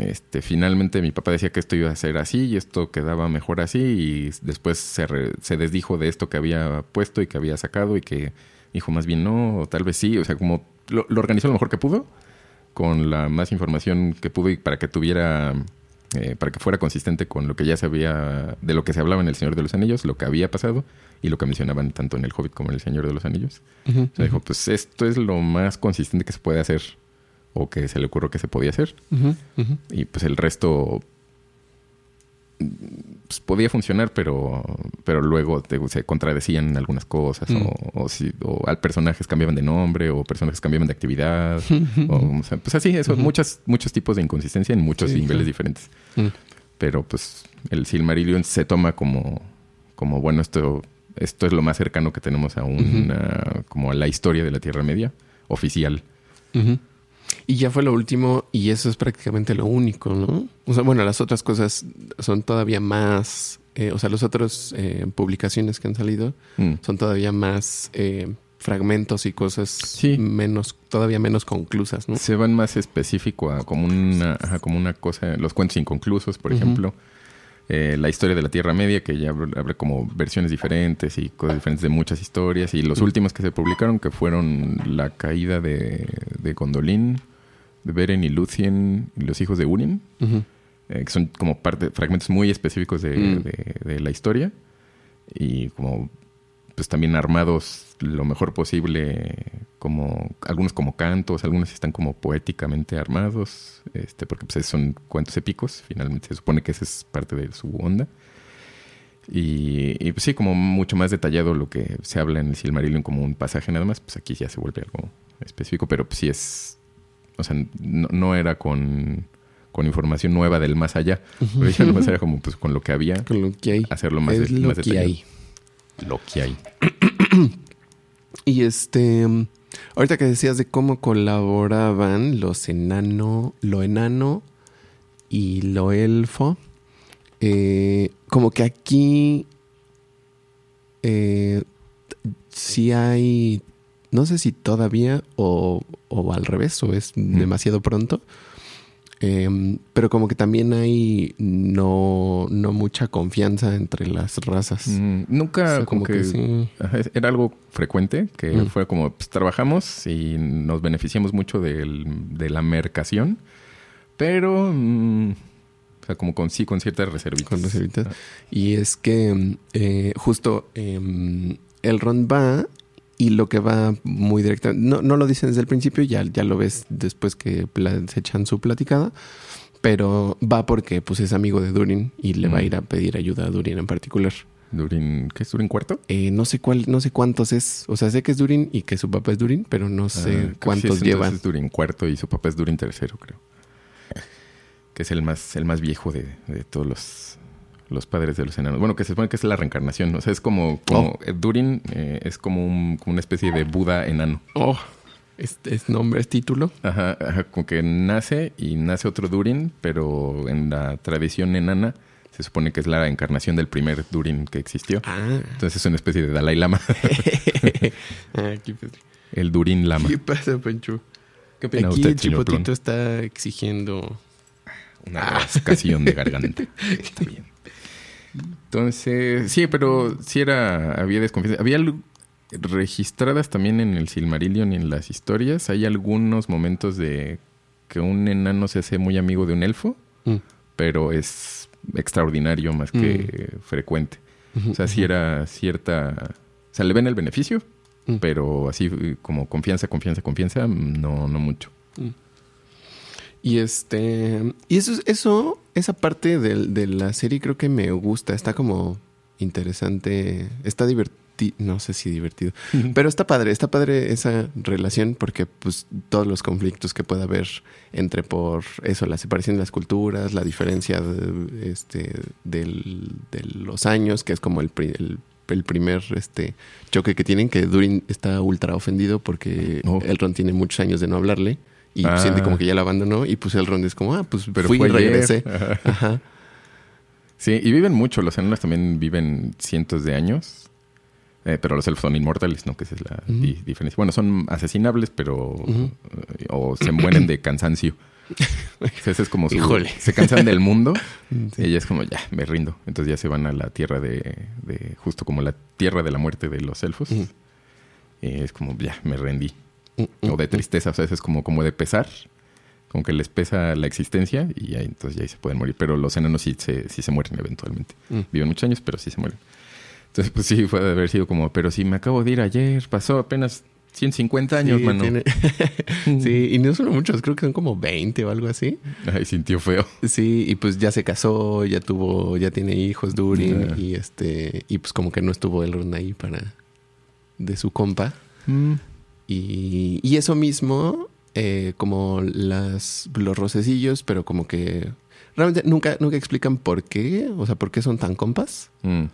este, finalmente mi papá decía que esto iba a ser así y esto quedaba mejor así y después se, re- se desdijo de esto que había puesto y que había sacado y que dijo más bien no, o tal vez sí, o sea, como lo, lo organizó lo mejor que pudo con la más información que pudo y para que tuviera eh, para que fuera consistente con lo que ya se había, de lo que se hablaba en El Señor de los Anillos, lo que había pasado y lo que mencionaban tanto en El Hobbit como en El Señor de los Anillos. Sea, dijo, pues esto es lo más consistente que se puede hacer o que se le ocurrió que se podía hacer. Y pues el resto pues, podía funcionar, pero, pero luego te- se contradecían algunas cosas Mm. o, o, si, o al personajes cambiaban de nombre o personajes cambiaban de actividad. o, o sea, pues así, eso, Ujú. muchas, muchos tipos de inconsistencia en muchos Sí, niveles claro. diferentes. Mm. Pero pues el Silmarillion se toma como, como bueno, esto, esto es lo más cercano que tenemos a una, como a la historia de la Tierra Media, oficial. Y ya fue lo último, y eso es prácticamente lo único, ¿no? O sea, bueno, las otras cosas son todavía más. eh, o sea, las otras eh, publicaciones que han salido Mm. son todavía más eh, fragmentos y cosas Sí. menos, todavía menos conclusas, ¿no? Se van más específico a como una, ajá, como una cosa, los cuentos inconclusos, por ejemplo. Eh, la historia de la Tierra Media, que ya habrá como versiones diferentes y cosas diferentes de muchas historias. Y los últimos que se publicaron, que fueron la caída de, de Gondolin, Beren y Luthien y los hijos de Urin, Ujú. eh, que son como parte, fragmentos muy específicos de, Mm. de- de la historia. Y como pues también armados lo mejor posible, como algunos como cantos, algunos están como poéticamente armados, este, porque pues son cuentos épicos, finalmente se supone que esa es parte de su onda. Y, y, pues sí, como mucho más detallado lo que se habla en el Silmarillion como un pasaje nada más, pues aquí ya se vuelve algo específico, pero pues sí es, o sea, no, no era con, con información nueva del más allá, nomás era como pues con lo que había, Con lo que hay. hacerlo más, es de- lo más que detallado. hay. Lo que hay. Y este, ahorita que decías de cómo colaboraban los enano, lo enano y lo elfo, eh, como que aquí eh, sí hay, no sé si todavía o, o al revés, o es Mm. demasiado pronto. em, pero como que también hay no, no mucha confianza entre las razas. Mm, nunca O sea, como, que, sí. era algo frecuente que Mm. fue como pues, trabajamos y nos beneficiamos mucho del- de la mercación, pero mm, o sea, como con sí con ciertas reservitas. Con reservitas. Ah, Y es que mm, eh, justo eh, Elrond va y lo que va muy directo, no, no lo dicen desde el principio, ya, ya lo ves después que se echan su platicada, pero va porque pues es amigo de Durin y le va a Mm. ir a pedir ayuda a Durin en particular. Durin, ¿qué es Durin cuarto? Eh, no sé cuál, no sé cuántos es, o sea, sé que es Durin y que su papá es Durin, pero no Ah, sé que sí cuántos es, llevan. Es Durin cuarto y su papá es Durin tercero, creo. Que es el más, el más viejo de, de todos los, los padres de los enanos. Bueno, que se supone que es la reencarnación. O sea, es como, como Oh. eh, Durin eh, es como, un- como una especie de Buda enano. Oh, es, es nombre, es título. Ajá, ajá, como que nace y nace otro Durin, pero en la tradición enana se supone que es la encarnación del primer Durin que existió. Ah. Entonces es una especie de Dalai Lama, Ah, el Durin Lama. ¿Qué pasa, Pancho? ¿Qué Aquí usted, el chipotito está exigiendo Una rascación de garganta. Está bien. Entonces, sí, pero sí era, había desconfianza. Había registradas también en el Silmarillion y en las historias. Hay algunos momentos de que un enano se hace muy amigo de un elfo, Mm. pero es extraordinario más que frecuente. O sea, sí era cierta... O sea, le ven el beneficio, Mm. pero así eh, como confianza, confianza, confianza, no, no mucho. Y este. Y eso, eso esa parte del- de, la serie creo que me gusta. Está como interesante. Está divertido. No sé si divertido. Pero está padre. Está padre esa relación porque, pues, todos los conflictos que pueda haber entre por eso, la separación de las culturas, la diferencia de, este, del- de los años, que es como el, el primer este, choque que tienen, que Durin está ultra ofendido porque Oh. Elrond tiene muchos años de no hablarle. Y Ah. siente como que ya la abandonó y pues Elrond es como, ah, pues Pero fui y regresé. Ajá. Ajá. Sí, y viven mucho. Los enanos también viven cientos de años. Eh, pero los elfos son inmortales, ¿no? Que esa es la di- diferencia. Bueno, son asesinables, pero... O se mueren de cansancio. Ese es como su... Híjole. Se cansan del mundo. Sí. Ella es como, ya, me rindo. Entonces ya se van a la tierra de... de- justo como la tierra de la muerte de los elfos. Y es como, ya, me rendí. Mm, O de mm, tristeza. O sea, es como, como de pesar. Como que les pesa la existencia y ahí, entonces ya ahí se pueden morir. Pero los enanos sí se, sí se mueren eventualmente. mm. Viven muchos años, pero sí se mueren. Entonces, pues sí, fue de haber sido como, pero si me acabo de ir ayer, pasó apenas 150 años, Sí, mano. tiene- sí, y no son muchos, creo que son como 20 o algo así. Ay, sintió feo. Sí, y pues ya se casó, ya tuvo, ya tiene hijos Durin Ah. y este, y pues como que no estuvo Elrond ahí para de su compa. Mm. Y, y eso mismo, eh, como las, los rocecillos, pero como que realmente nunca, nunca explican por qué, o sea, por qué son tan compas. Mm.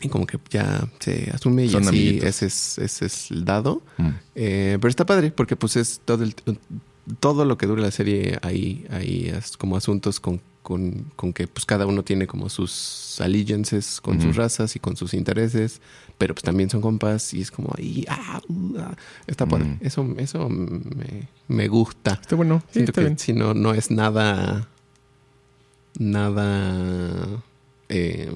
Y como que ya se asume y Son así amiguitos. ese es, ese es el dado. Mm. Eh, pero está padre porque pues es todo el, todo lo que dura la serie hay, hay como asuntos con, con, con que pues cada uno tiene como sus allegiances con sus razas y con sus intereses, pero pues también son compas y es como ahí, ah, uh, ah. está padre. Mm. Eso, eso me, me gusta. Está bueno. Sí, Siento está que bien. si no, no es nada, nada, eh,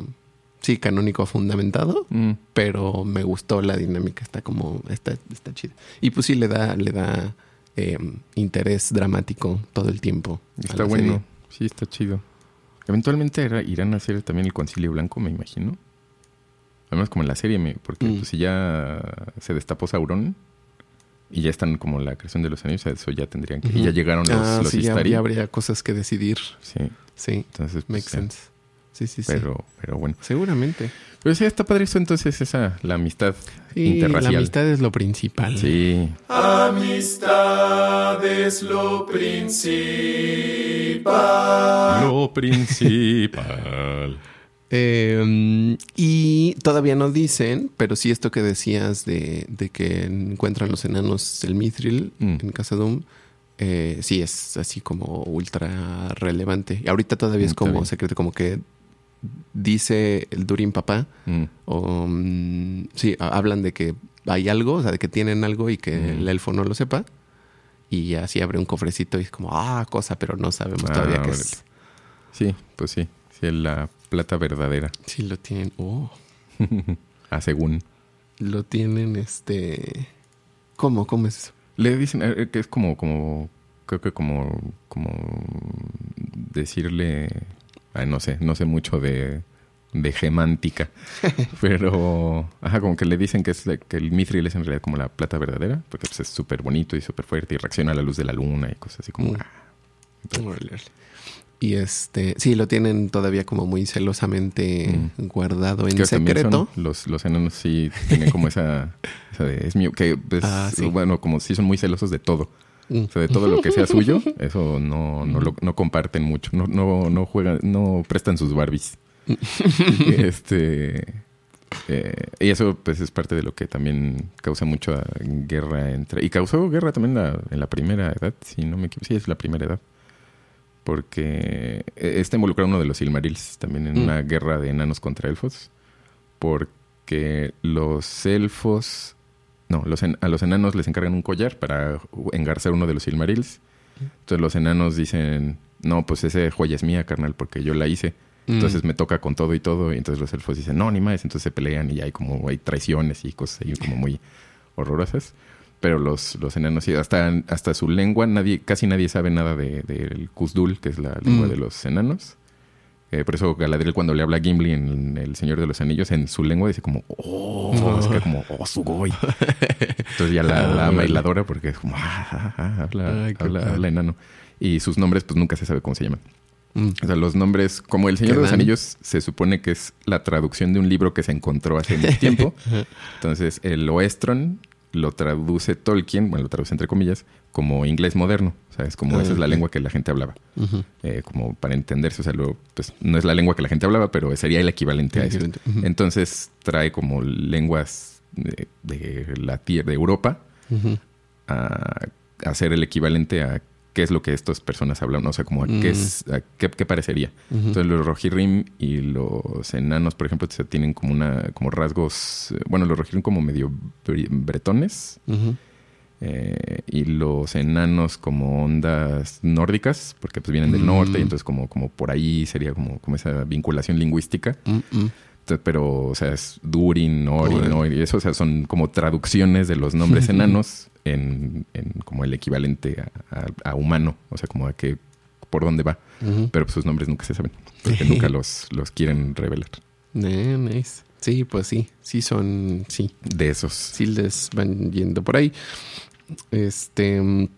sí, canónico fundamentado, Mm. pero me gustó la dinámica, está como, está, está chida. Y pues sí le da, le da eh, interés dramático todo el tiempo. Está bueno. serie. Sí, está chido. Eventualmente irán a hacer también el concilio blanco, me imagino. Al menos como en la serie, porque Mm. pues, si ya se destapó Sauron y ya están como la creación de los anillos, eso ya tendrían que... Y ya llegaron los, Ah, los sí, ya, habría cosas que decidir. Sí, Sí, entonces... pues, makes sense. Sí, sí, sí. Pero, pero bueno. Seguramente. Pero sí, está padre eso entonces, esa, la amistad Y la interracial. amistad es lo principal. Sí, Amistad es lo principal. lo principal. Eh, y todavía no dicen, pero sí esto que decías de, de que encuentran los enanos el Mithril Mm. en Casa Doom, eh, sí es así como ultra relevante. Y ahorita todavía es Está como secreto, como que dice el Durin papá, Mm. o mm, sí, ha- hablan de que hay algo, o sea, de que tienen algo y que Mm. el elfo no lo sepa. Y así abre un cofrecito y es como, ah, cosa, pero no sabemos Ah, todavía qué es. Sí, pues sí. Sí, es la plata verdadera. Sí, lo tienen. Oh. A según. Lo tienen, este. ¿Cómo? ¿Cómo es eso? Le dicen eh, que es como, como, creo que como, como decirle, ay, no sé, no sé mucho de, de gemántica, pero, ajá, como que le dicen que es que el mithril es en realidad como la plata verdadera, porque pues, es súper bonito y súper fuerte y reacciona a la luz de la luna y cosas así como, Mm. ah. Y este, sí, lo tienen todavía como muy celosamente guardado en secreto. son- los, los enanos sí tienen como esa, esa de, es mío, que pues, Ah, sí. bueno, como sí son muy celosos de todo. Mm. O sea, de todo lo que sea suyo, eso no, no, lo, no comparten mucho, no, no, no juegan, no prestan sus Barbies. este eh, y eso pues es parte de lo que también causa mucha guerra entre. Y causó guerra también la- en la primera edad, si no me equivoco. Sí, es la primera edad. Porque eh, está involucrado uno de los Silmarils también en Mm. una guerra de enanos contra elfos. Porque los elfos. No, los en- a los enanos les encargan un collar para engarzar uno de los Silmarils. Entonces los enanos dicen: No, pues ese joya es mía, carnal, porque yo la hice. Mm. Entonces me toca con todo y todo. Y entonces los elfos dicen, no, ni más. Entonces se pelean y hay como hay traiciones y cosas ahí como muy horrorosas. Pero los, los enanos hasta, hasta su lengua, nadie, casi nadie sabe nada de- del Kuzdul, que es la lengua Mm. de los enanos. Eh, por eso Galadriel cuando le habla a Gimli en El Señor de los Anillos, en su lengua dice como, oh, se queda como, oh, Sugoi. Entonces ya la, la ama y la adora porque es como, ah, ah, ah, habla, Ay, habla, habla enano. Y sus nombres pues nunca se sabe cómo se llaman. Mm. O sea, los nombres, como El Señor de los. Anillos, se supone que es la traducción de un libro que se encontró hace mucho tiempo. Entonces, el Oestron lo traduce Tolkien, bueno, lo traduce entre comillas, como inglés moderno. O sea, es como Ah, esa es la lengua que la gente hablaba. Eh, como para entenderse, o sea, lo, pues, no es la lengua que la gente hablaba, pero sería el equivalente a eso. Entonces, trae como lenguas de, de la tierra, de Europa, a, a hacer el equivalente a qué es lo que estas personas hablan, o sea, como a qué, Mm. es, a qué, qué parecería. Entonces los Rohirrim y los enanos, por ejemplo, tienen como una como rasgos, eh, bueno, los Rohirrim como medio bre- bretones. Eh, y los enanos como ondas nórdicas, porque pues vienen del Mm. norte y entonces como como por ahí sería como como esa vinculación lingüística. Mm, mm. Entonces, pero, o sea, es Durin, Orin. Orin, y eso, o sea, son como traducciones de los nombres enanos en, en como el equivalente a, a- a humano, o sea, como a que por dónde va. Pero pues, sus nombres nunca se saben, porque nunca los, los quieren revelar. Nice. Sí, pues sí. Sí son... Sí. De esos. sí les van yendo por ahí. Este.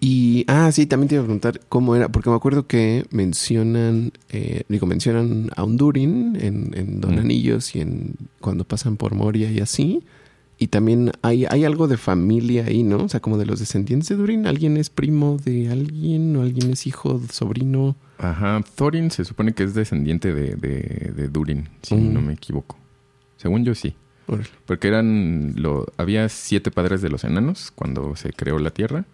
Y. Ah, sí, también te iba a preguntar cómo era, porque me acuerdo que mencionan. eh, digo, mencionan a un Durin en, en Don Mm. Anillos y en. cuando pasan por Moria y así. Y también hay, hay algo de familia ahí, ¿no? O sea, como de los descendientes de Durin. ¿Alguien es primo de alguien o alguien es hijo, sobrino? Ajá, Thorin se supone que es descendiente de, de, de Durin, si Mm. no me equivoco. Según yo sí. Órale. Porque eran lo, había siete padres de los enanos cuando se creó la Tierra.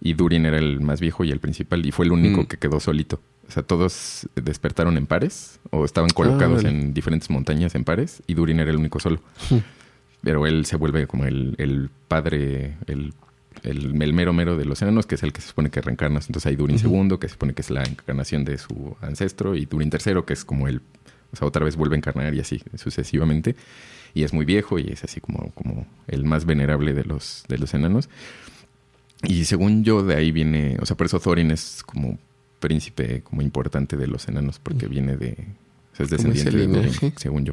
Y Durin era el más viejo y el principal. Y fue el único Mm. que quedó solito. O sea, todos despertaron en pares. O estaban colocados en diferentes montañas en pares. Y Durin era el único solo. Mm. Pero él se vuelve como el, el padre, el, el, el mero mero de los enanos, que es el que se supone que reencarna. Entonces hay Durin segundo, que se supone que es la encarnación de su ancestro. Y Durin tercero, que es como el... O sea, otra vez vuelve a encarnar y así sucesivamente y es muy viejo y es así como, como el más venerable de los, de los enanos. Y según yo, de ahí viene, o sea, por eso Thorin es como príncipe, como importante de los enanos, porque viene de, o sea, es descendiente de Durin, según yo.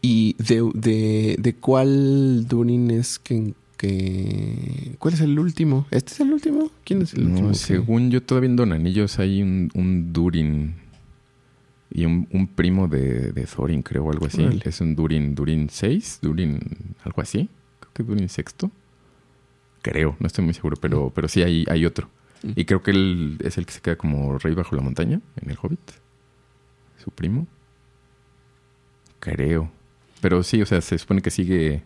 ¿Y de, de, de cuál Durin es que, que... ¿Cuál es el último? ¿Este es el último? ¿Quién es el No, último? según yo, todavía en Don Anillos hay un, un Durin y un, un primo de, de Thorin, creo, o algo así. Es un Durin, Durin 6, Durin, algo así. Creo que Durin sexto. Creo, no estoy muy seguro, pero, pero sí hay, hay otro. Mm. Y creo que él es el que se queda como rey bajo la montaña en el Hobbit. Su primo. Creo. Pero sí, o sea, se supone que sigue.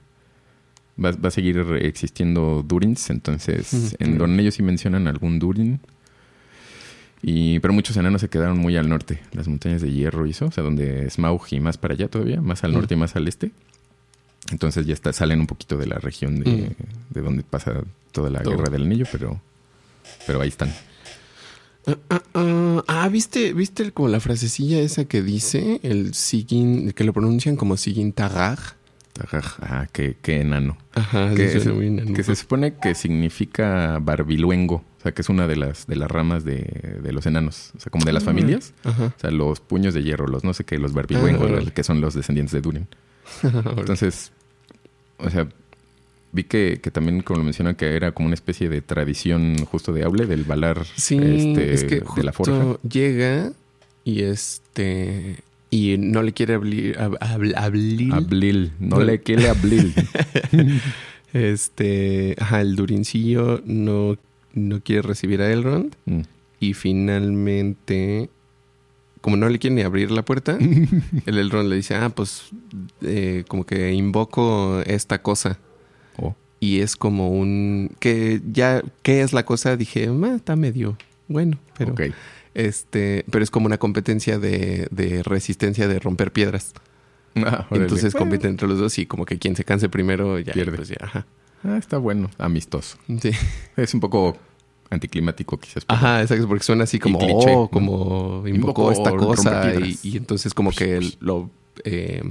Va, va a seguir existiendo Durins. Entonces, Ujú. en Don ellos sí mencionan algún Durin. Y, pero muchos enanos se quedaron muy al norte, las montañas de hierro y eso, o sea, donde Smaug y más para allá todavía, más al norte y más al este. Entonces ya está, salen un poquito de la región de, Mm. de donde pasa toda la Todo. guerra del anillo, pero, pero ahí están. Ah, ah, ah, ah, ¿viste, ¿viste como la frasecilla esa que dice? El Sigin, que lo pronuncian como Sigin Tagar. Tajaj, Ah, qué, qué enano. Ajá, Que, enano. que se supone que significa barbiluengo, o sea, que es una de las, de las ramas de, de los enanos, o sea, como de las Ah. familias. Ajá. O sea, los puños de hierro, los no sé qué, los barbiluengos, Ah, que son los descendientes de Durin. Entonces, o sea, vi que, que también, como lo mencionan, que era como una especie de tradición justo de Aule, del balar Sí, este, es que de la forja. llega y este y no le quiere abrir ab- ab- Ablil, no No. le quiere Ablil. este, ajá, el durincillo no no quiere recibir a Elrond Mm. y finalmente como no le quiere ni abrir la puerta, el Elrond le dice, ah, pues eh, como que invoco esta cosa. Oh, Y es como un... que ya, ¿qué es la cosa? Dije, "Ah, está medio bueno, pero... Este, pero es como una competencia de, de resistencia de romper piedras. Ah. Entonces Bueno, compiten entre los dos y como que quien se canse primero ya Pierde. pues ya, ajá. Ah, está bueno, amistoso. Sí. Es un poco anticlimático quizás. Ajá, exacto, porque suena así como, cliché, oh, como invocó esta cosa y, entonces como que el- lo, eh,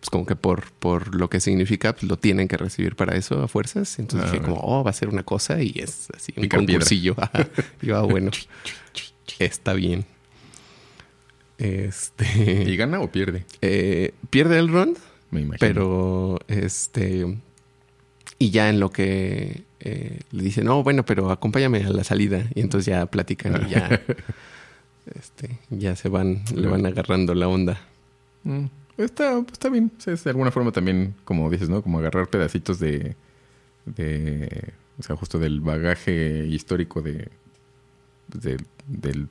pues como que por, por lo que significa, pues lo tienen que recibir para eso a fuerzas. Entonces Ah, dije como, oh, va a ser una cosa y es así un concursillo. Yo, ah, bueno, está bien. Este... ¿Y gana o pierde? eh, pierde el run, Me imagino. pero este... Y ya en lo que eh, le dice, no, bueno, pero acompáñame a la salida. Y entonces ya platican y ya, este, ya se van, le van agarrando la onda. Mm, Está, está bien. O sea, es de alguna forma también, como dices, ¿no? Como agarrar pedacitos de, de o sea, justo del bagaje histórico de, de- del,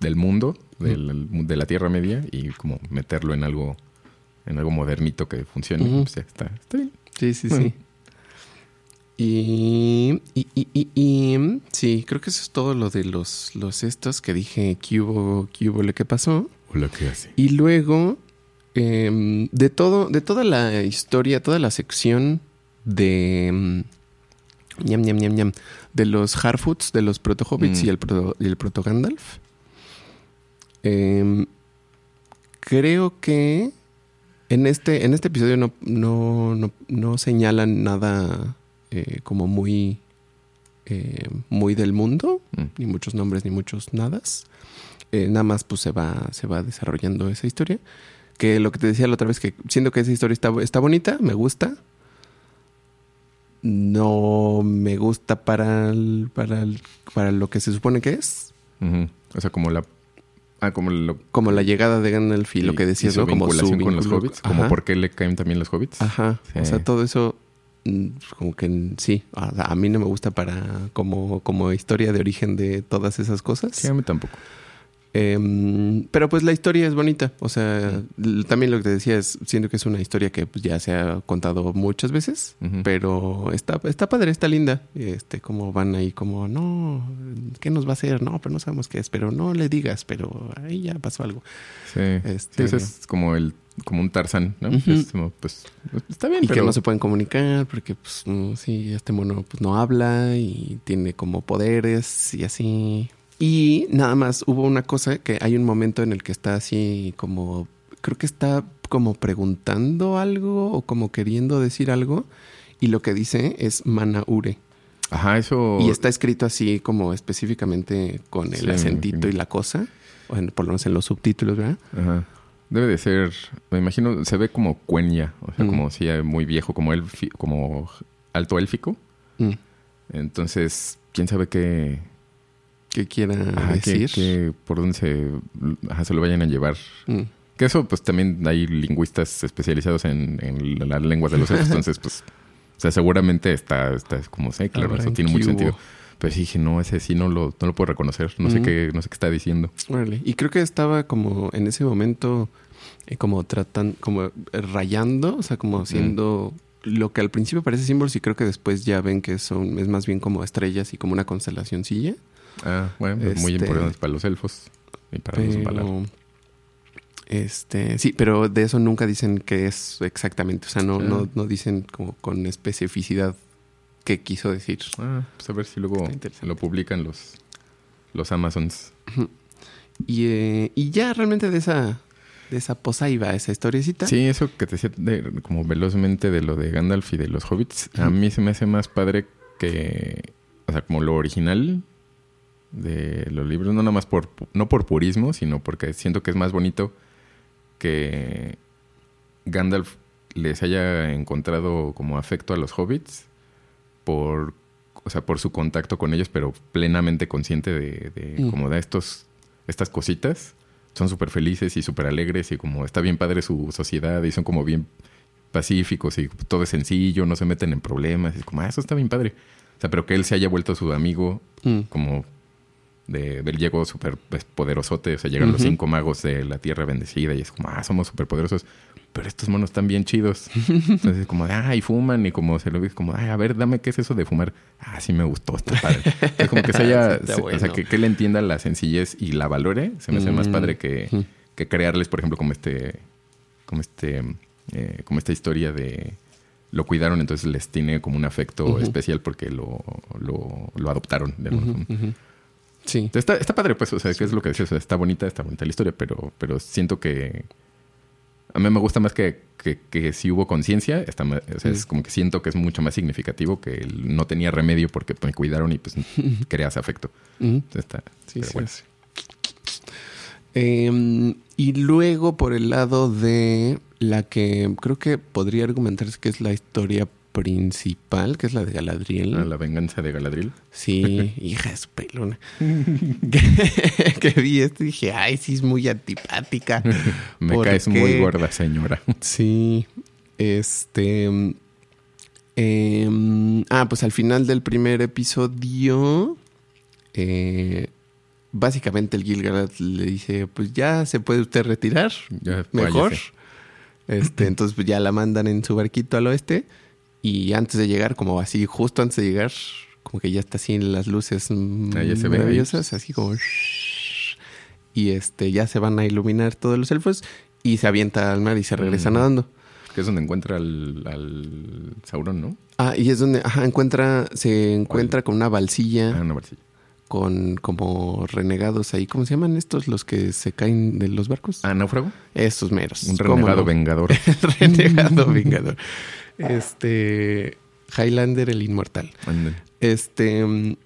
del mundo, del- de la Tierra Media y como meterlo en algo, en algo modernito que funcione. Pues está, está bien. Sí, sí, Bueno. sí. Y, y, y, y- sí, creo que eso es todo lo de los, los estos que dije, que hubo, que hubo, lo que pasó. Hola, ¿qué hace? Y luego, em, de todo, de toda la historia, toda la sección de em, ñam, ñam, ñam, ñam, de los Harfoots, de los Proto Hobbits Mm. y el Proto, y el Proto Gandalf. em, creo que en este, en este episodio no, no, no, no señalan nada eh, como muy, eh, muy del mundo Mm. ni muchos nombres ni muchos nadas. Eh, nada más pues se va, se va desarrollando esa historia. Que lo que te decía la otra vez, que siento que esa historia está, está bonita, me gusta. No me gusta para, el- para, el- para lo que se supone que es. O sea, como la... Ah, como lo... Como la llegada de Gandalf y, lo que decías, su ¿no? Como su vinculación con los vínculo- hobbits. Como por qué le caen también los hobbits. Ajá. O sea, todo eso como que mm, sí, a, a mí no me gusta para como, como historia de origen de todas esas cosas. Sí, a mí tampoco. Em, pero pues la historia es bonita. O sea, también lo que te decía es, siento que es una historia que pues, ya se ha contado muchas veces, pero está, está padre, está linda. Este, como van ahí como, no, ¿qué nos va a hacer? No, pero no sabemos qué es, pero no le digas, pero ahí ya pasó algo. Sí, Este- Sí, eso es como el como un Tarzán, ¿no? Ujú. Es como, pues, está bien, Y pero que no se pueden comunicar porque, pues, sí, este mono pues, no habla y tiene como poderes y así. Y nada más hubo una cosa que hay un momento en el que está así como, creo que está como preguntando algo o como queriendo decir algo y lo que dice es Manaure. Ajá, eso... Y está escrito así como específicamente con el Sí, acentito y la cosa, o en- por lo menos en los subtítulos, ¿verdad? Ajá. Debe de ser, me imagino, se ve como cuenya, o sea, Mm. como si muy viejo, como elfi- como alto élfico. Mm. Entonces, quién sabe qué, ¿Qué quiera ajá, decir? qué- por dónde se, ajá, se lo vayan a llevar. Mm. Que eso, pues también hay lingüistas especializados en, en las lenguas de los elfos, entonces, pues, o sea, seguramente está, está como sé, claro, eso en tiene mucho sentido. Pero sí dije, no, ese sí no lo, no lo puedo reconocer, no sé Ujú. qué, no sé qué está diciendo. Órale. Y creo que estaba como en ese momento, eh, como tratando, como rayando, o sea, como haciendo lo que al principio parece símbolos y creo que después ya ven que son, es más bien como estrellas y como una constelacioncilla. Ah, bueno, pues muy Este- importante para los elfos y para los Valar. Este, sí, pero de eso nunca dicen que es exactamente, o sea, no, Ah. no, no dicen como con especificidad qué quiso decir. Ah, pues a ver si luego lo publican los, los Amazons. Y, eh, y ya realmente de esa, de esa posaiva, esa historiecita. Sí, eso que te decía de- como velozmente de lo de Gandalf y de los hobbits, a mí se me hace más padre que, o sea, como lo original de los libros, no nada más por, no por purismo, sino porque siento que es más bonito que Gandalf les haya encontrado como afecto a los hobbits por, o sea, por su contacto con ellos, pero plenamente consciente de, de Mm. como de estos, estas cositas. Son súper felices y súper alegres y como está bien padre su sociedad y son como bien pacíficos y todo es sencillo, no se meten en problemas. Y es como, ah, eso está bien padre. O sea, pero que él se haya vuelto su amigo Mm. como de, del llegó súper pues, poderosote, o sea, llegan los cinco magos de la tierra bendecida y es como, ah, somos súper poderosos, pero estos monos están bien chidos. Entonces, es como, ah, y fuman, y como se lo ve, como, ay, a ver, dame qué es eso de fumar. Ah, sí me gustó, está padre. Es como que se haya, o sea, que, que él entienda la sencillez y la valore, se me hace más Mm. padre que, que crearles, por ejemplo, como este, como este, eh, como esta historia de lo cuidaron, entonces les tiene como un afecto especial porque lo, lo, lo adoptaron de alguna forma. ujú. Sí. Está, está padre, pues, o sea, que es lo que decías, o sea, está bonita, está bonita la historia, pero, pero siento que a mí me gusta más que, que, que si hubo conciencia, o sea, es Mm. como que siento que es mucho más significativo que no tenía remedio porque me cuidaron y pues creas afecto. Ujú. Entonces está, Sí, pero sí, bueno. sí. Em, y luego por el lado de la que creo que podría argumentarse que es la historia principal, que es la de Galadriel. Ah, la venganza de Galadriel. Sí, hija de su pelona. que, que vi esto y dije, ay, sí es muy antipática. Me ¿Por caes muy gorda, señora. Sí, este... em, ah, pues al final del primer episodio, eh, básicamente el Gilgalad le dice, pues ya se puede usted retirar, Ya, mejor. váyase. Este, entonces pues ya la mandan en su barquito al oeste y antes de llegar, como así, justo antes de llegar, como que ya está así en las luces mm, Ah, se maravillosas, así como... Y este, ya se van a iluminar todos los elfos y se avienta al mar y se regresa Mm. nadando. Que es donde encuentra al, al Sauron, ¿no? Ah, y es donde, ajá, encuentra, se encuentra con una balsilla Ah, una barcilla. con como renegados ahí. ¿Cómo se llaman estos los que se caen de los barcos? Ah, náufrago. Estos meros. Un ¿Cómo renegado no? vengador. renegado vengador. Este Highlander el inmortal. Este, mm,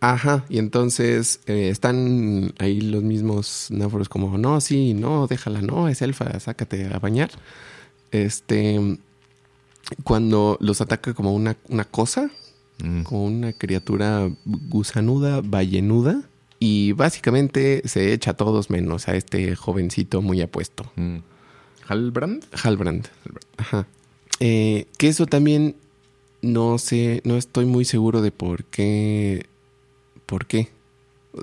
ajá, y entonces eh, están ahí los mismos náufragos como, no, sí, no, déjala, no, es elfa, sácate a bañar. Este, cuando los ataca como una, una cosa, Mm. como una criatura gusanuda, ballenuda, y básicamente se echa a todos menos a este jovencito muy apuesto. Mm. Halbrand. Halbrand. Ajá. Eh, que eso también no sé, no estoy muy seguro de por qué. ¿Por qué?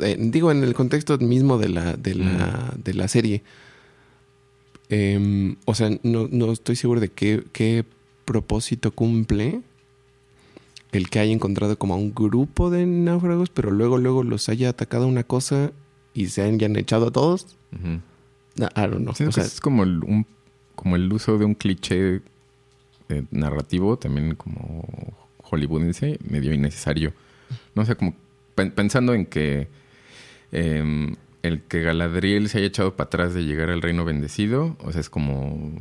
Eh, digo, en el contexto mismo de la, de la, de la serie. Em, o sea, no, no estoy seguro de qué, qué propósito cumple el que haya encontrado como a un grupo de náufragos, pero luego, luego los haya atacado una cosa y se hayan echado a todos. No, I don't know. Sí, O pues sea, es como el, un- como el uso de un cliché eh, narrativo, también como hollywoodense, medio innecesario. No sé, como pen- pensando en que em, el que Galadriel se haya echado para atrás de llegar al reino bendecido, o sea, es como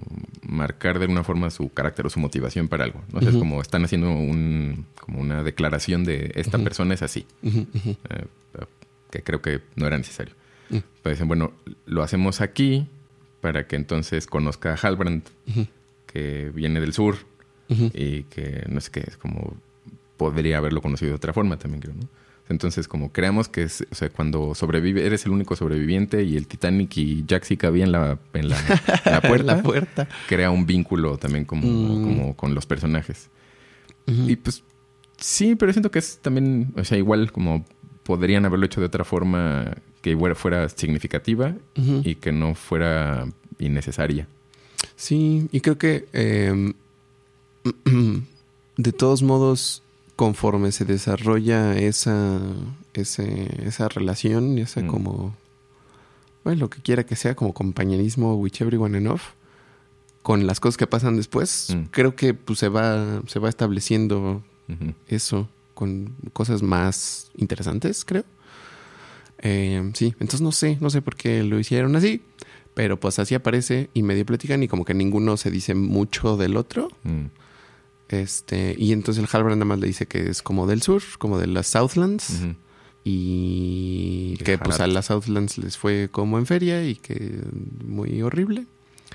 marcar de alguna forma su carácter o su motivación para algo. ¿no? O sea, es como están haciendo un, como una declaración de esta persona es así eh, que creo que no era necesario. Mm. Pero dicen, bueno, lo hacemos aquí para que entonces conozca a Halbrand. Que viene del sur y que no sé qué, es como podría haberlo conocido de otra forma también, creo, ¿no? Entonces, como creamos que es, o sea, cuando sobrevive, eres el único sobreviviente y el Titanic y Jack sí cabía en la, en la, en la puerta, La puerta. crea un vínculo también como, Mm. como con los personajes. Y pues sí, pero siento que es también, o sea, igual como podrían haberlo hecho de otra forma que fuera significativa y que no fuera innecesaria. Sí, y creo que eh, de todos modos, conforme se desarrolla esa, ese- esa relación, esa Mm. como, bueno, lo que quiera que sea, como compañerismo, which everyone enough, con las cosas que pasan después, Mm. creo que pues, se, va, se va estableciendo eso con cosas más interesantes, creo. Eh, sí, entonces no sé, no sé por qué lo hicieron así, pero pues así aparece y medio platican y como que ninguno se dice mucho del otro. Mm. Este, y entonces el Halbrand nada más le dice que es como del sur, como de las Southlands. Y que pues a las Southlands les fue como en feria y que muy horrible.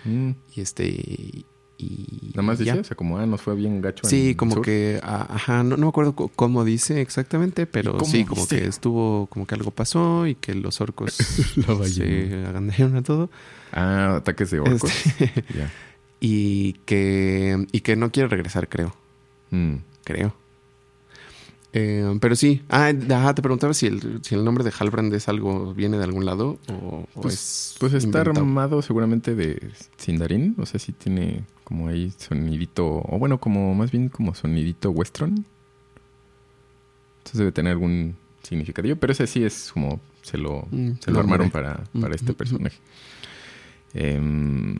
Mm. Y este, y... Nada más ya. dice, o sea, como, ah, nos fue bien gacho. Sí, en como sur. que, ah, ajá, no, no me acuerdo cómo dice exactamente, pero ¿Y cómo sí, como que estuvo, como que algo pasó y que los orcos se agandaron a todo. Ah, ataques de orcos. Este, Ya. y que, y que no quiere regresar, creo, Mm. creo. Eh, pero sí, ah, ajá, te preguntaba si el, si el nombre de Halbrand es algo, viene de algún lado o, o Pues, es pues está inventado. armado seguramente de Sindarin. O sea, sí tiene como ahí sonidito. O bueno, como más bien como sonidito western. Entonces debe tener algún significativo. Pero ese sí es como. Se lo, Mm, se lo armaron para, para Mm, este mm, personaje. Em,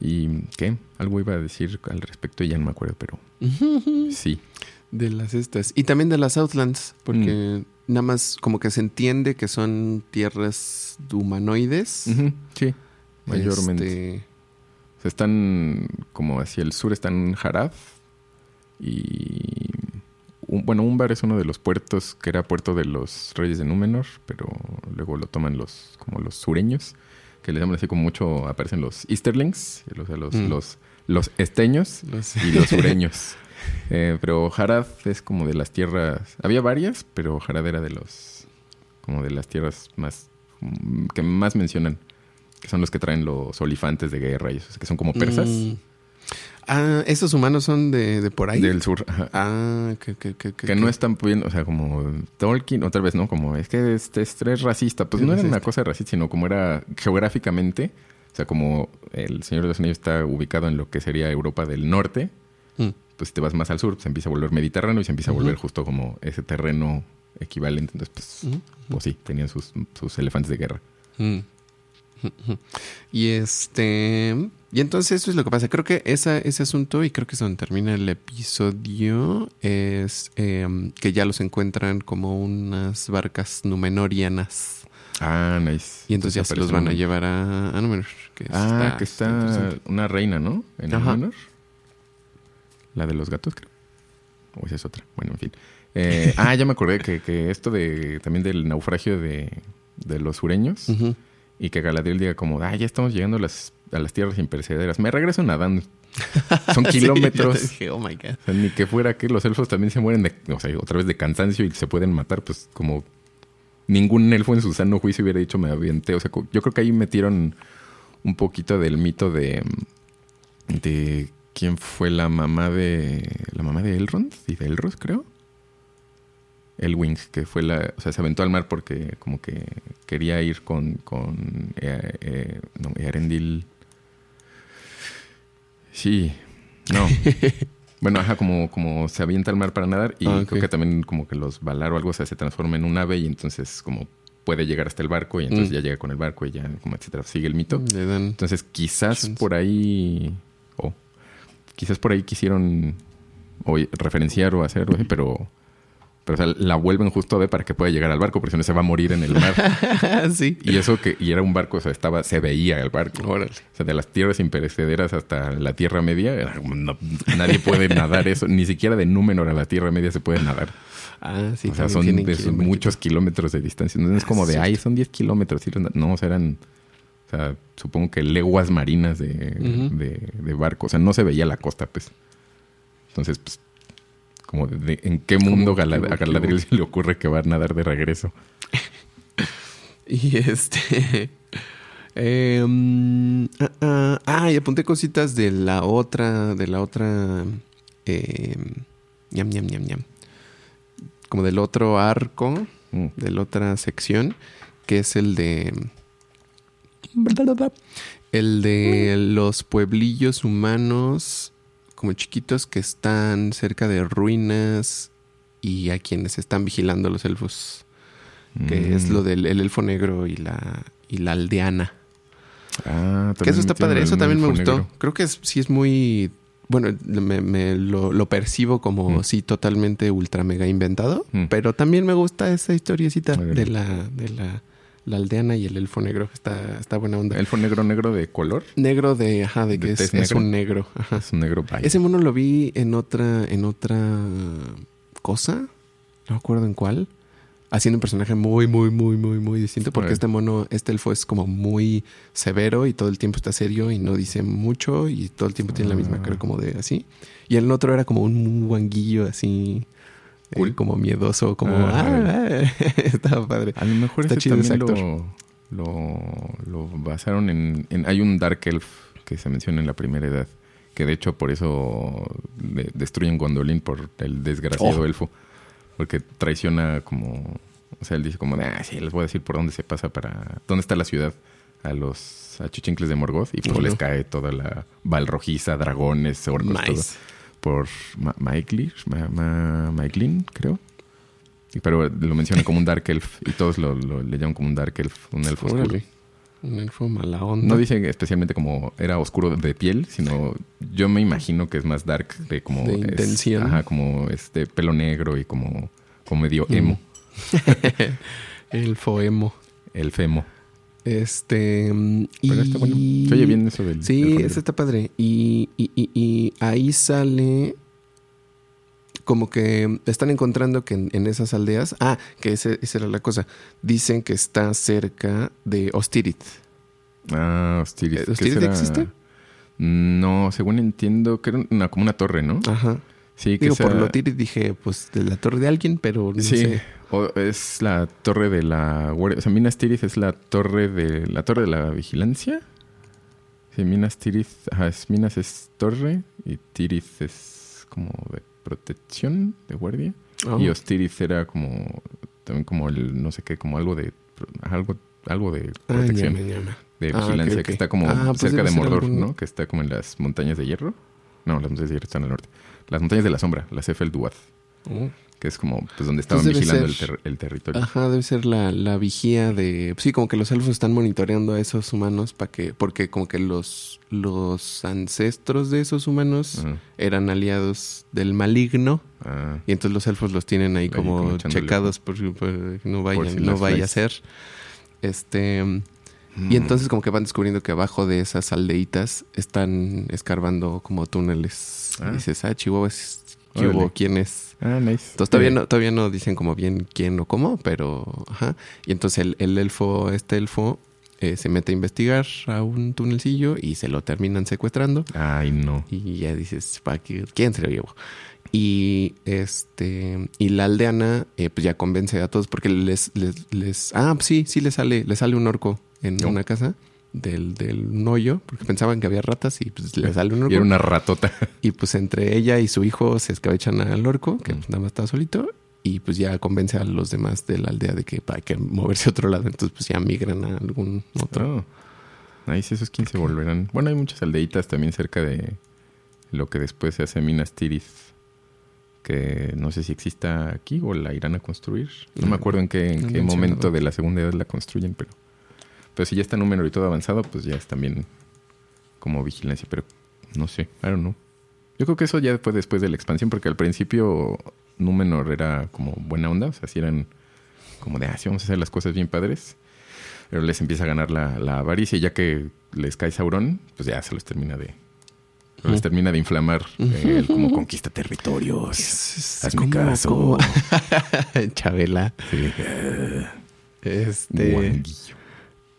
¿Y qué? Algo iba a decir al respecto y ya no me acuerdo, pero sí. De las estas. Y también de las Southlands, porque nada más como que se entiende que son tierras humanoides. Sí, mayormente. Este, sea, están como hacia el sur, están Harad. Y. un- bueno, Umbar es uno de los puertos que era puerto de los reyes de Númenor, pero luego lo toman los como los sureños, que les llaman así como mucho. Aparecen los Easterlings, o sea, los, Mm. los, los esteños los- y los sureños. Eh, pero Harad es como de las tierras. Había varias, pero Harad era de los. como de las tierras más. que más mencionan. Que son los que traen los olifantes de guerra y esos, que son como persas. Mm. Ah, esos humanos son de, de por ahí. Del sur. ajá. Ah, que, que, que, que no están pudiendo, o sea, como Tolkien, otra vez, ¿no? Como es que este es, es racista. Pues Es no era una cosa racista, sino como era geográficamente. O sea, como el Señor de los Anillos está ubicado en lo que sería Europa del Norte, Mm. pues si te vas más al sur, se empieza a volver mediterráneo y se empieza a volver justo como ese terreno equivalente. Entonces, pues, Ujú. pues sí, tenían sus, sus elefantes de guerra. Mm. Y este. Y entonces eso es lo que pasa. Creo que esa, ese asunto, y creo que es donde termina el episodio, es em, que ya los encuentran como unas barcas numenorianas. Ah, nice. Y entonces ya se los van a llevar a, a Númenor. que Ah, que está una reina, ¿no? En. Númenor. La de los gatos, creo. O esa es otra. Bueno, en fin. Eh, ah, ya me acordé que, que esto de también del naufragio de, de los sureños Ujú. Y que Galadriel diga como, ah, ya estamos llegando a las, a las tierras imperecederas. Me regreso nadando. Son kilómetros. dije, oh my God. O sea, ni que fuera que los elfos también se mueren de, o sea, otra vez de cansancio y se pueden matar, pues como ningún elfo en su sano juicio hubiera dicho me avienté. O sea, yo creo que ahí metieron un poquito del mito de, de quién fue la mamá de la mamá de Elrond y de Elros, creo. Elwing, que fue la... O sea, se aventó al mar porque como que quería ir con... con eh, eh, no, Erendil... Sí, no. bueno, ajá, como, como se avienta al mar para nadar y Ah, creo que también como que los Valar o algo, o sea, se transforma en un ave y entonces como puede llegar hasta el barco y entonces Mm. ya llega con el barco y ya, como etcétera, sigue el mito. Entonces quizás Chance. por ahí, o quizás por ahí quisieron o referenciar o hacer, pero, pero o sea, la vuelven justo a ver para que pueda llegar al barco, porque si no se va a morir en el mar. sí. y eso que, y era un barco, o sea, estaba, se veía el barco. Órale. O sea, de las tierras imperecederas hasta la Tierra Media, no- nadie puede nadar eso, ni siquiera de Númenor a la Tierra Media se puede nadar. Ah, sí. o sea, son de- muchos kilómetros de distancia. No es Ah, como de, ay, son 10 kilómetros. No, o sea, eran, o sea, supongo que leguas marinas de, Ujú. de, de barco. O sea, no se veía la costa, pues. Entonces, pues, como de, de- ¿en qué mundo a Galadriel se le ocurre que va a nadar de regreso? Y este. eh, mm, ah, y apunté cositas de la otra. De la otra. Eh, ñam, ñam, ñam, ñam. Como del otro arco. Mm. De la otra sección. Que es el de. El de los pueblillos humanos. Como chiquitos que están cerca de ruinas. Y a quienes están vigilando los elfos que es Mm. lo del el elfo negro y la, y la aldeana. Ah, Que eso está padre, eso también me gustó. negro. Creo que es- sí es muy... Bueno, me, me lo, lo percibo como Mm. sí totalmente ultra mega inventado, Mm. pero también me gusta esa historiecita de la de la, la aldeana y el elfo negro. Está, está buena onda. Elfo negro, negro de color. Negro de, ajá, de ¿De que es, un negro. Ajá. Es un negro vaya. Ese mono lo vi en otra, en otra cosa. No me acuerdo en cuál. Haciendo un personaje muy, muy, muy, muy, muy distinto. Porque este mono, este elfo es como muy severo y todo el tiempo está serio y no dice mucho y todo el tiempo tiene la misma Ah. cara como de así. Y el otro era como un guanguillo así. Eh, Cool. como miedoso, como... Ah, Ah, estaba padre. A lo mejor Está ese chido ese lo, lo, lo basaron en, en- Hay un Dark Elf que se menciona en la primera edad. Que de hecho por eso le- destruyen Gondolin por el desgraciado Oh. elfo. Porque traiciona como... O sea, él dice como, ah, sí, les voy a decir por dónde se pasa para... ¿Dónde está la ciudad? A los achichincles de Morgoth. Y pues les cae toda la valrojiza, dragones, orcos, todo Nice. Por Ma Maeglir, Ma- Ma- Maeglin, creo. Pero lo mencionan como un Dark Elf y todos lo, lo- le llaman como un Dark Elf, un elfo oscuro. Un elfo mala onda. No dice especialmente como era oscuro de piel, sino yo me imagino que es más dark de como De es- intención. ajá, como este pelo negro y como, como medio Mm. emo, elfo emo. el femo. Este. Pero y... está bueno. Se oye bien eso del Sí, ese está padre. Y, y- y- ahí sale como que están encontrando que en, en esas aldeas, ah, que ese- esa era la cosa, dicen que está cerca de Ostirith. Ah. ¿Eh, ¿Qué Osiris será? existe? No, según entiendo, que era una, como una torre, ¿no? Ajá. Sí, que Digo, por esa- lo Tirith dije, pues de la torre de alguien, pero no Sí, sé. o es la torre de la. O sea, Minas Tirith es la torre de la torre de la vigilancia. Sí, Minas Tirith, ajá, es, Minas es torre y Tirith es como de protección, de guardia. Oh. Y Ostirith era como también como el no sé qué, como algo de algo algo de Ah, protección, llama, llama. de Ah, ok, vigilancia ok. que está como Ah, pues cerca debe de Mordor, algún- ¿no? Que está como en las montañas de hierro. No, las montañas de hierro están al norte. Las montañas de la sombra, las Efelduath, Oh. que es como pues donde estaban vigilando el, ter- el territorio. Ajá, debe ser la, la vigía de... Sí, como que los elfos están monitoreando a esos humanos para que... Porque como que los, los ancestros de esos humanos eran aliados del maligno. Ah, Y entonces los elfos los tienen ahí como, checados por, por no vaya, si no vaya a ser. Este... mm. Y entonces como que van descubriendo que abajo de esas aldeitas están escarbando como túneles. Ah. Y dices, ah, Chihuahua, ¿qué Órale. hubo? ¿Quién es? Ah, nice. Entonces todavía no, todavía no dicen como bien quién o cómo, pero ajá. Y entonces el, el elfo, este elfo, eh, se mete a investigar a un tunelcillo y se lo terminan secuestrando. Ay, no. Y ya dices, ¿para qué? ¿quién se lo llevó? Y este, y la aldeana, eh, pues ya convence a todos porque les, les, les, ah, pues sí, sí le sale, le sale un orco en No. una casa del, del hoyo, porque pensaban que había ratas y pues le sale un orco. Y era una ratota. Y pues entre ella y su hijo se escabechan al orco, que Mm. pues, nada más estaba solito. y pues ya convence a los demás de la aldea de que hay que moverse a otro lado. Entonces pues ya migran a algún otro. Oh. Ahí sí, esos 15 volverán. Bueno, hay muchas aldeitas también cerca de lo que después se hace Minas Tirith. Que no sé si exista aquí o la irán a construir. No me acuerdo en qué, en No qué momento de la segunda edad la construyen, pero. Pero si ya está número y todo avanzado, pues ya es también como vigilancia. Pero no sé, I don't know. Yo creo que eso ya fue después de la expansión, porque al principio Númenor era como buena onda. O sea, si eran como de, ah, sí, vamos a hacer las cosas bien padres. Pero les empieza a ganar la, la avaricia y ya que les cae Sauron, pues ya se los termina de... Les Ujú. termina de inflamar eh, el como conquista territorios. Es, Hazme caso. Chabela. Sí. Este. Guanguillo.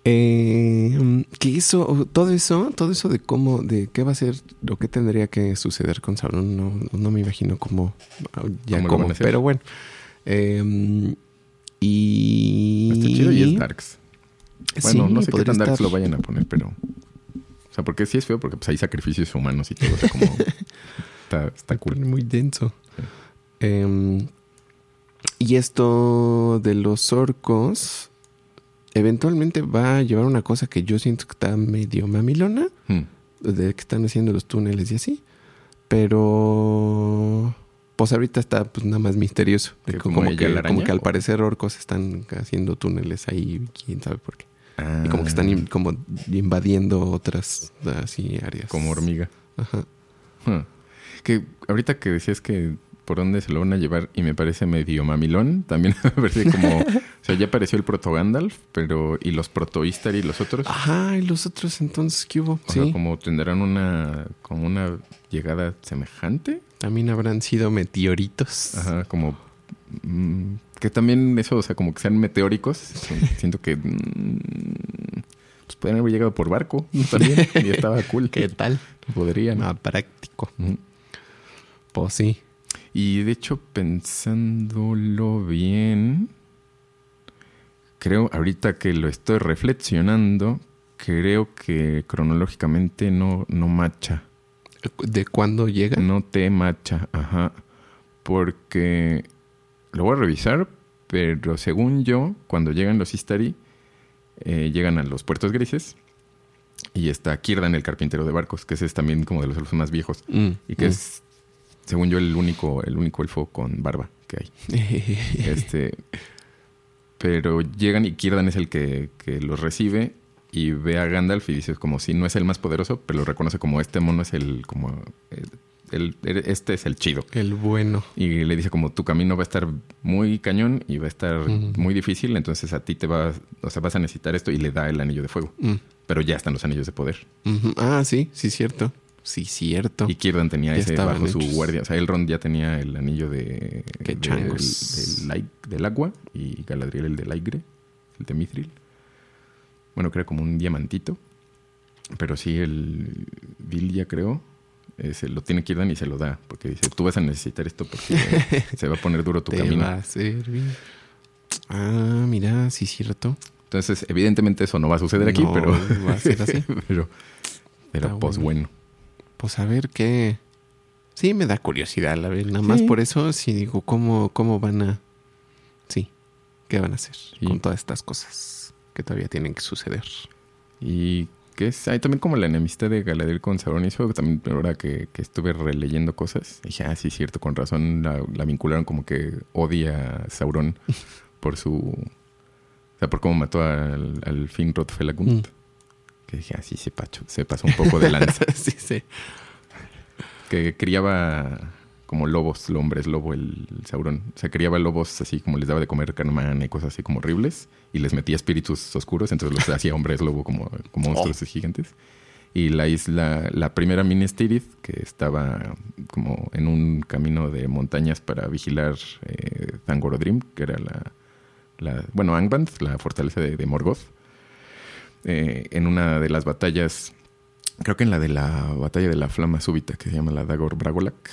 Eh, ¿Qué hizo? Todo eso, todo eso de cómo, de qué va a ser, o qué tendría que suceder con Sauron, no, no me imagino cómo, ya ¿Cómo lo cómo, pero bueno. Eh, y... Está chido y es Darks. Bueno, Sí, no sé qué tan Darks estar. lo vayan a poner, pero... O sea, porque sí es feo porque pues hay sacrificios humanos y todo. O sea, como... está, está cool. muy denso. Sí. Eh, y esto de los orcos, eventualmente va a llevar una cosa que yo siento que está medio mamilona, Hmm. de que están haciendo los túneles y así. Pero pues ahorita está pues nada más misterioso. De ¿Que que como que, araña, como que al parecer orcos están haciendo túneles ahí, quién sabe por qué. Ah, Y como que están in- como invadiendo otras así áreas. Como hormiga. Ajá. Huh. Que ahorita que decías que por dónde se lo van a llevar y me parece medio mamilón, también me parece como... o sea, ya apareció el proto Gandalf, pero... Y los proto Istar y los otros... Ajá, y los otros entonces, ¿qué hubo? o sea, Sí, como tendrán una... Como una llegada semejante. también habrán sido meteoritos. Ajá, como... mm, que también eso, o sea, como que sean meteóricos. siento que... mm, pues pueden haber llegado por barco también. y estaba cool. ¿Qué tal? Podrían. Ah, práctico. Pues sí. Y de hecho, pensándolo bien, creo, ahorita que lo estoy reflexionando, creo que cronológicamente no, no macha. ¿De cuándo llega? No te macha, ajá. Porque lo voy a revisar, pero según yo, cuando llegan los Istari, eh, llegan a los puertos grises. Y está Kirdan, el carpintero de barcos, que ese es también como de los elfos más viejos. Mm, Y que mm. es, según yo, el único, el único elfo con barba que hay. Este, pero llegan y Kirdan es el que, que los recibe y ve a Gandalf y dice como si no es el más poderoso, pero lo reconoce como este mono es el como eh, el, el- este es el chido. El bueno. Y le dice como tu camino va a estar muy cañón y va a estar muy difícil, entonces a ti te vas, o sea, vas a necesitar esto y le da el anillo de fuego. Mm, Pero ya están los anillos de poder. Ah, sí, sí, cierto. Sí, cierto. Y Kirdan tenía Ya ese bajo su guardia. O sea, Elrond ya tenía el anillo de, Qué del- changos. del, ai- del agua y Galadriel el del aire, el de Mithril. Bueno, era como un diamantito. Pero sí, el Vilya, creo, ese lo tiene Kirdan y se lo da. Porque dice, tú vas a necesitar esto porque se va a poner duro tu Te camino. va a servir. Ah, mira, sí, cierto. Entonces, evidentemente eso no va a suceder aquí, No, pero... va a ser así. pero, pero pues bueno. bueno. Pues a ver qué. Sí, me da curiosidad, la verdad. Nada más Sí. por eso, sí digo, ¿cómo, cómo van a. Sí, ¿qué van a hacer Sí. con todas estas cosas que todavía tienen que suceder? Y que es, hay también como la enemistad de Galadriel con Sauron. Y eso también ahora que, que estuve releyendo cosas, dije, ah, sí, cierto, con razón la, la vincularon como que odia a Sauron por su... O sea, por cómo mató al, al Finrod Felagund. Mm. Que dije, ah, sí, se, pacho, se pasó un poco de lanza. sí, sí. que criaba como lobos, hombres lobo, el, el Sauron. O sea, criaba lobos así como les daba de comer carne humana y cosas así como horribles. Y les metía espíritus oscuros, entonces los hacía hombres lobo como, como monstruos gigantes. Y la isla, la primera Minas Tirith, que estaba como en un camino de montañas para vigilar eh, Thangorodrim, que era la, la bueno, Angband, la fortaleza de, de Morgoth. Eh, en una de las batallas creo que en la de la batalla de la flama súbita, que se llama la Dagor Bragolak,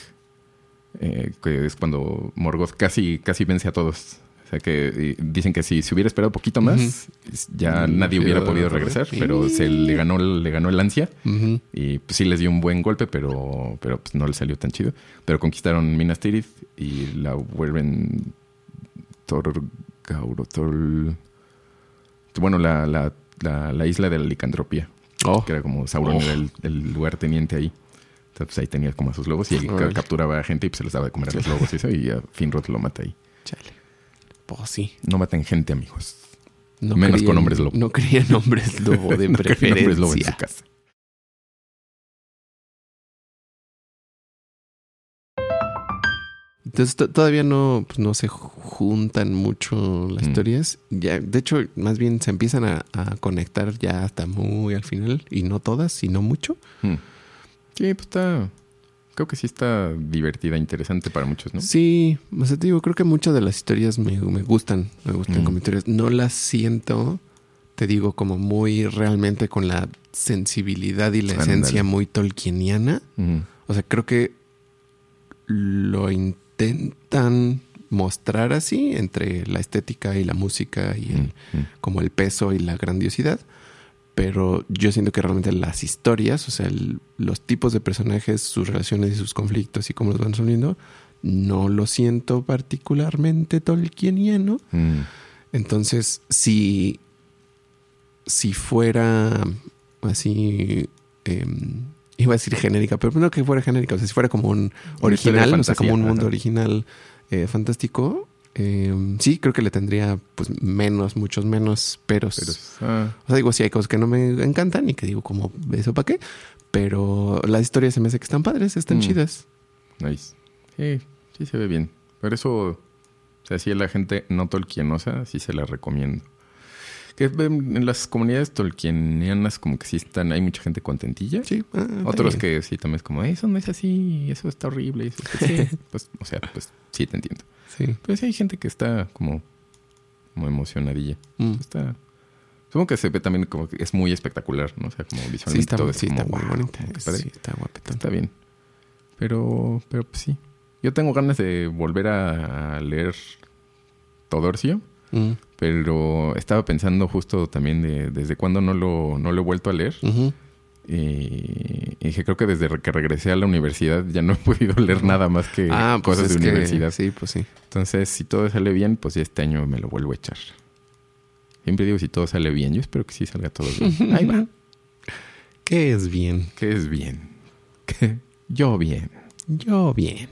eh, que es cuando Morgoth casi, casi vence a todos. O sea que eh, dicen que si se hubiera esperado poquito más, ya Mm, nadie hubiera podido regresar, sí. pero se le ganó, le ganó el ansia y pues sí les dio un buen golpe, pero, pero pues no le salió tan chido. Pero conquistaron Minas Tirith y la vuelven, Tor, Gauro, Tor- Bueno, la, la, la, la isla de la licantropía. Oh. Que era como Sauron Oh. era el, el lugar teniente ahí. Entonces pues, ahí tenía como a sus lobos y él capturaba a gente y pues, se les daba de comer a los lobos y eso. Y a Finrod lo mata ahí. Chale. Pues sí. No maten gente, amigos. No Menos con hombres lobo. No querían hombres lobo de No querían hombres lobo en preferencia. su casa. Entonces to- todavía no, pues, no se ju- juntan mucho las Mm. historias. Ya, de hecho, más bien se empiezan a, a conectar ya hasta muy al final. Y no todas, y no mucho. Hmm. Sí, pues está... Creo que sí está divertida, interesante para muchos, ¿no? Sí, o sea, te digo, creo que muchas de las historias me, me gustan. Me gustan Mm. como historias. No las siento, te digo, como muy realmente con la sensibilidad y la esencia muy tolkieniana. Ujú. O sea, creo que lo intentan mostrar así entre la estética y la música y el, Mm, como el peso y la grandiosidad. Pero yo siento que realmente las historias, o sea, el- los tipos de personajes, sus relaciones y sus conflictos y cómo los van resolviendo, no lo siento particularmente tolkieniano. Mm. Entonces, si, si fuera así, em, iba a decir genérica, pero no que fuera genérica, o sea, si fuera como un original, o sea, como un mundo ajá. original eh, fantástico, em, sí, creo que le tendría pues menos, muchos menos peros. Pero, ah, O sea, digo, sí hay cosas que no me encantan y que digo, como, ¿eso para qué? Pero las historias se me hace que están padres, están Mm. chidas. nice. Sí, sí se ve bien. Por eso, o sea, si la gente no tolkienosa, sí se la recomiendo. Que en las comunidades tolkienianas como que sí están, hay mucha gente contentilla. Sí. ah, Otros que sí también es como, eso no es así, eso está horrible. Eso es sí, pues, o sea, pues sí te entiendo. Sí. Pero sí hay gente que está como, como emocionadilla. Mm. Está... Supongo que se ve también como que es muy espectacular, ¿no? O sea, como visualmente Sí, está, todo es sí, como, está muy bonita. Sí, está guapetón. Está bien. Pero, pero pues sí. Yo tengo ganas de volver a leer Todorcio, Mm. pero estaba pensando justo también de desde cuándo no lo, no lo he vuelto a leer. Y, y dije, creo que desde que regresé a la universidad ya no he podido leer nada más que Ah, pues cosas de que- universidad. Sí, pues sí. Entonces, si todo sale bien, pues ya este año me lo vuelvo a echar. Siempre digo si todo sale bien. Yo espero que sí salga todo bien. Ahí va. ¿Qué es bien? Que es bien. Que yo bien. Yo bien.